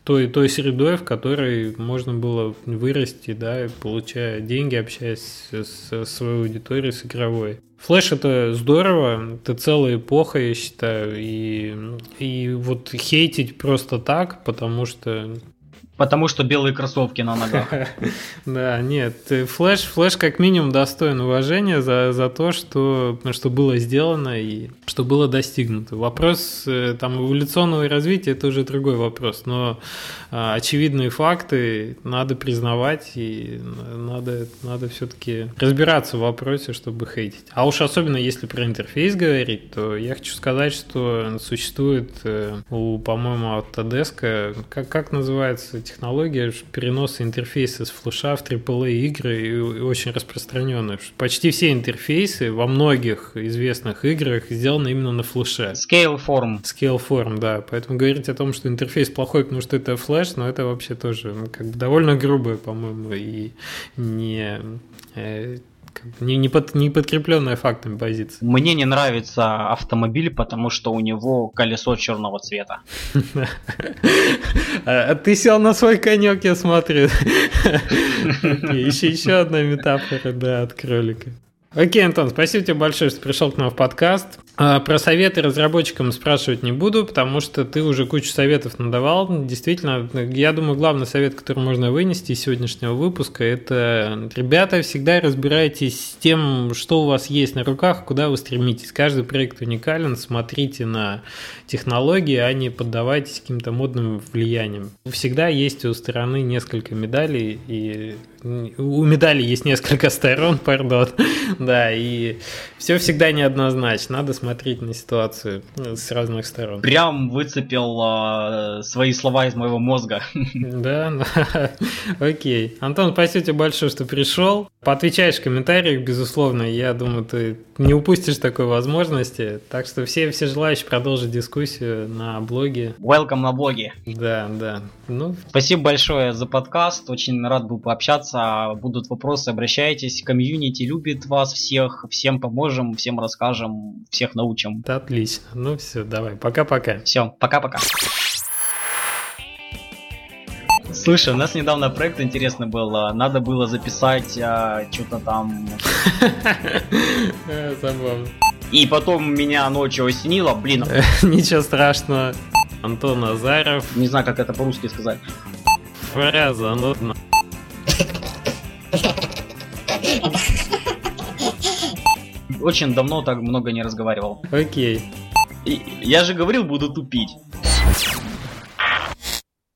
той, той средой, в которой можно было вырасти, да, получая деньги, общаясь с своей аудиторией, с игровой. Флэш это здорово, это целая эпоха, я считаю, и, и вот хейтить просто так, потому что Потому что белые кроссовки на ногах. Да, нет, флэш, флэш как минимум достоин уважения за, за то, что, что было сделано и что было достигнуто. Вопрос э, там эволюционного развития это уже другой вопрос, но а, очевидные факты надо признавать и надо, надо все-таки разбираться в вопросе, чтобы хейтить. А уж особенно если про интерфейс говорить, то я хочу сказать, что существует э, у, по-моему, Autodesk, как, как называется технология переноса интерфейса с флеша в AAA игры и очень распространенная. Почти все интерфейсы во многих известных играх сделаны именно на флеше. Scaleform. Scaleform, да. Поэтому говорить о том, что интерфейс плохой, потому что это флеш, но это вообще тоже ну, как бы довольно грубое, по-моему, и не э, не, не, под, не подкрепленная фактами позиция. Мне не нравится автомобиль, потому что у него колесо черного цвета. А ты сел на свой конек, я смотрю. Еще еще одна метафора, да, от кролика. Окей, Антон, спасибо тебе большое, что пришел к нам в подкаст. А, про советы разработчикам спрашивать не буду, потому что ты уже кучу советов надавал. Действительно, я думаю, главный совет, который можно вынести из сегодняшнего выпуска, это, ребята, всегда разбирайтесь с тем, что у вас есть на руках, куда вы стремитесь. Каждый проект уникален, смотрите на технологии, а не поддавайтесь каким-то модным влияниям. Всегда есть у стороны несколько медалей, и у медали есть несколько сторон, пардон, да, и все всегда неоднозначно, надо смотреть на ситуацию ну, с разных сторон. Прям выцепил э, свои слова из моего мозга. Да, окей. Антон, спасибо тебе большое, что пришел. Поотвечаешь в комментариях, безусловно, я думаю, ты не упустишь такой возможности, так что все, все желающие продолжить дискуссию на блоге. Welcome на блоге. Да, да. Ну. Спасибо большое за подкаст, очень рад был пообщаться, будут вопросы, обращайтесь, комьюнити любит вас всех, всем поможем, всем расскажем, всех научим. Да, отлично. Ну все, давай, пока-пока. Все, пока-пока. Слушай, у нас недавно проект интересный был. Надо было записать а, что-то там. Забавно. И потом меня ночью осенило, блин. Ничего страшного. Антон Назаров. Не знаю, как это по-русски сказать. Фраза, ну... очень давно так много не разговаривал. Окей. И, я же говорил, буду тупить.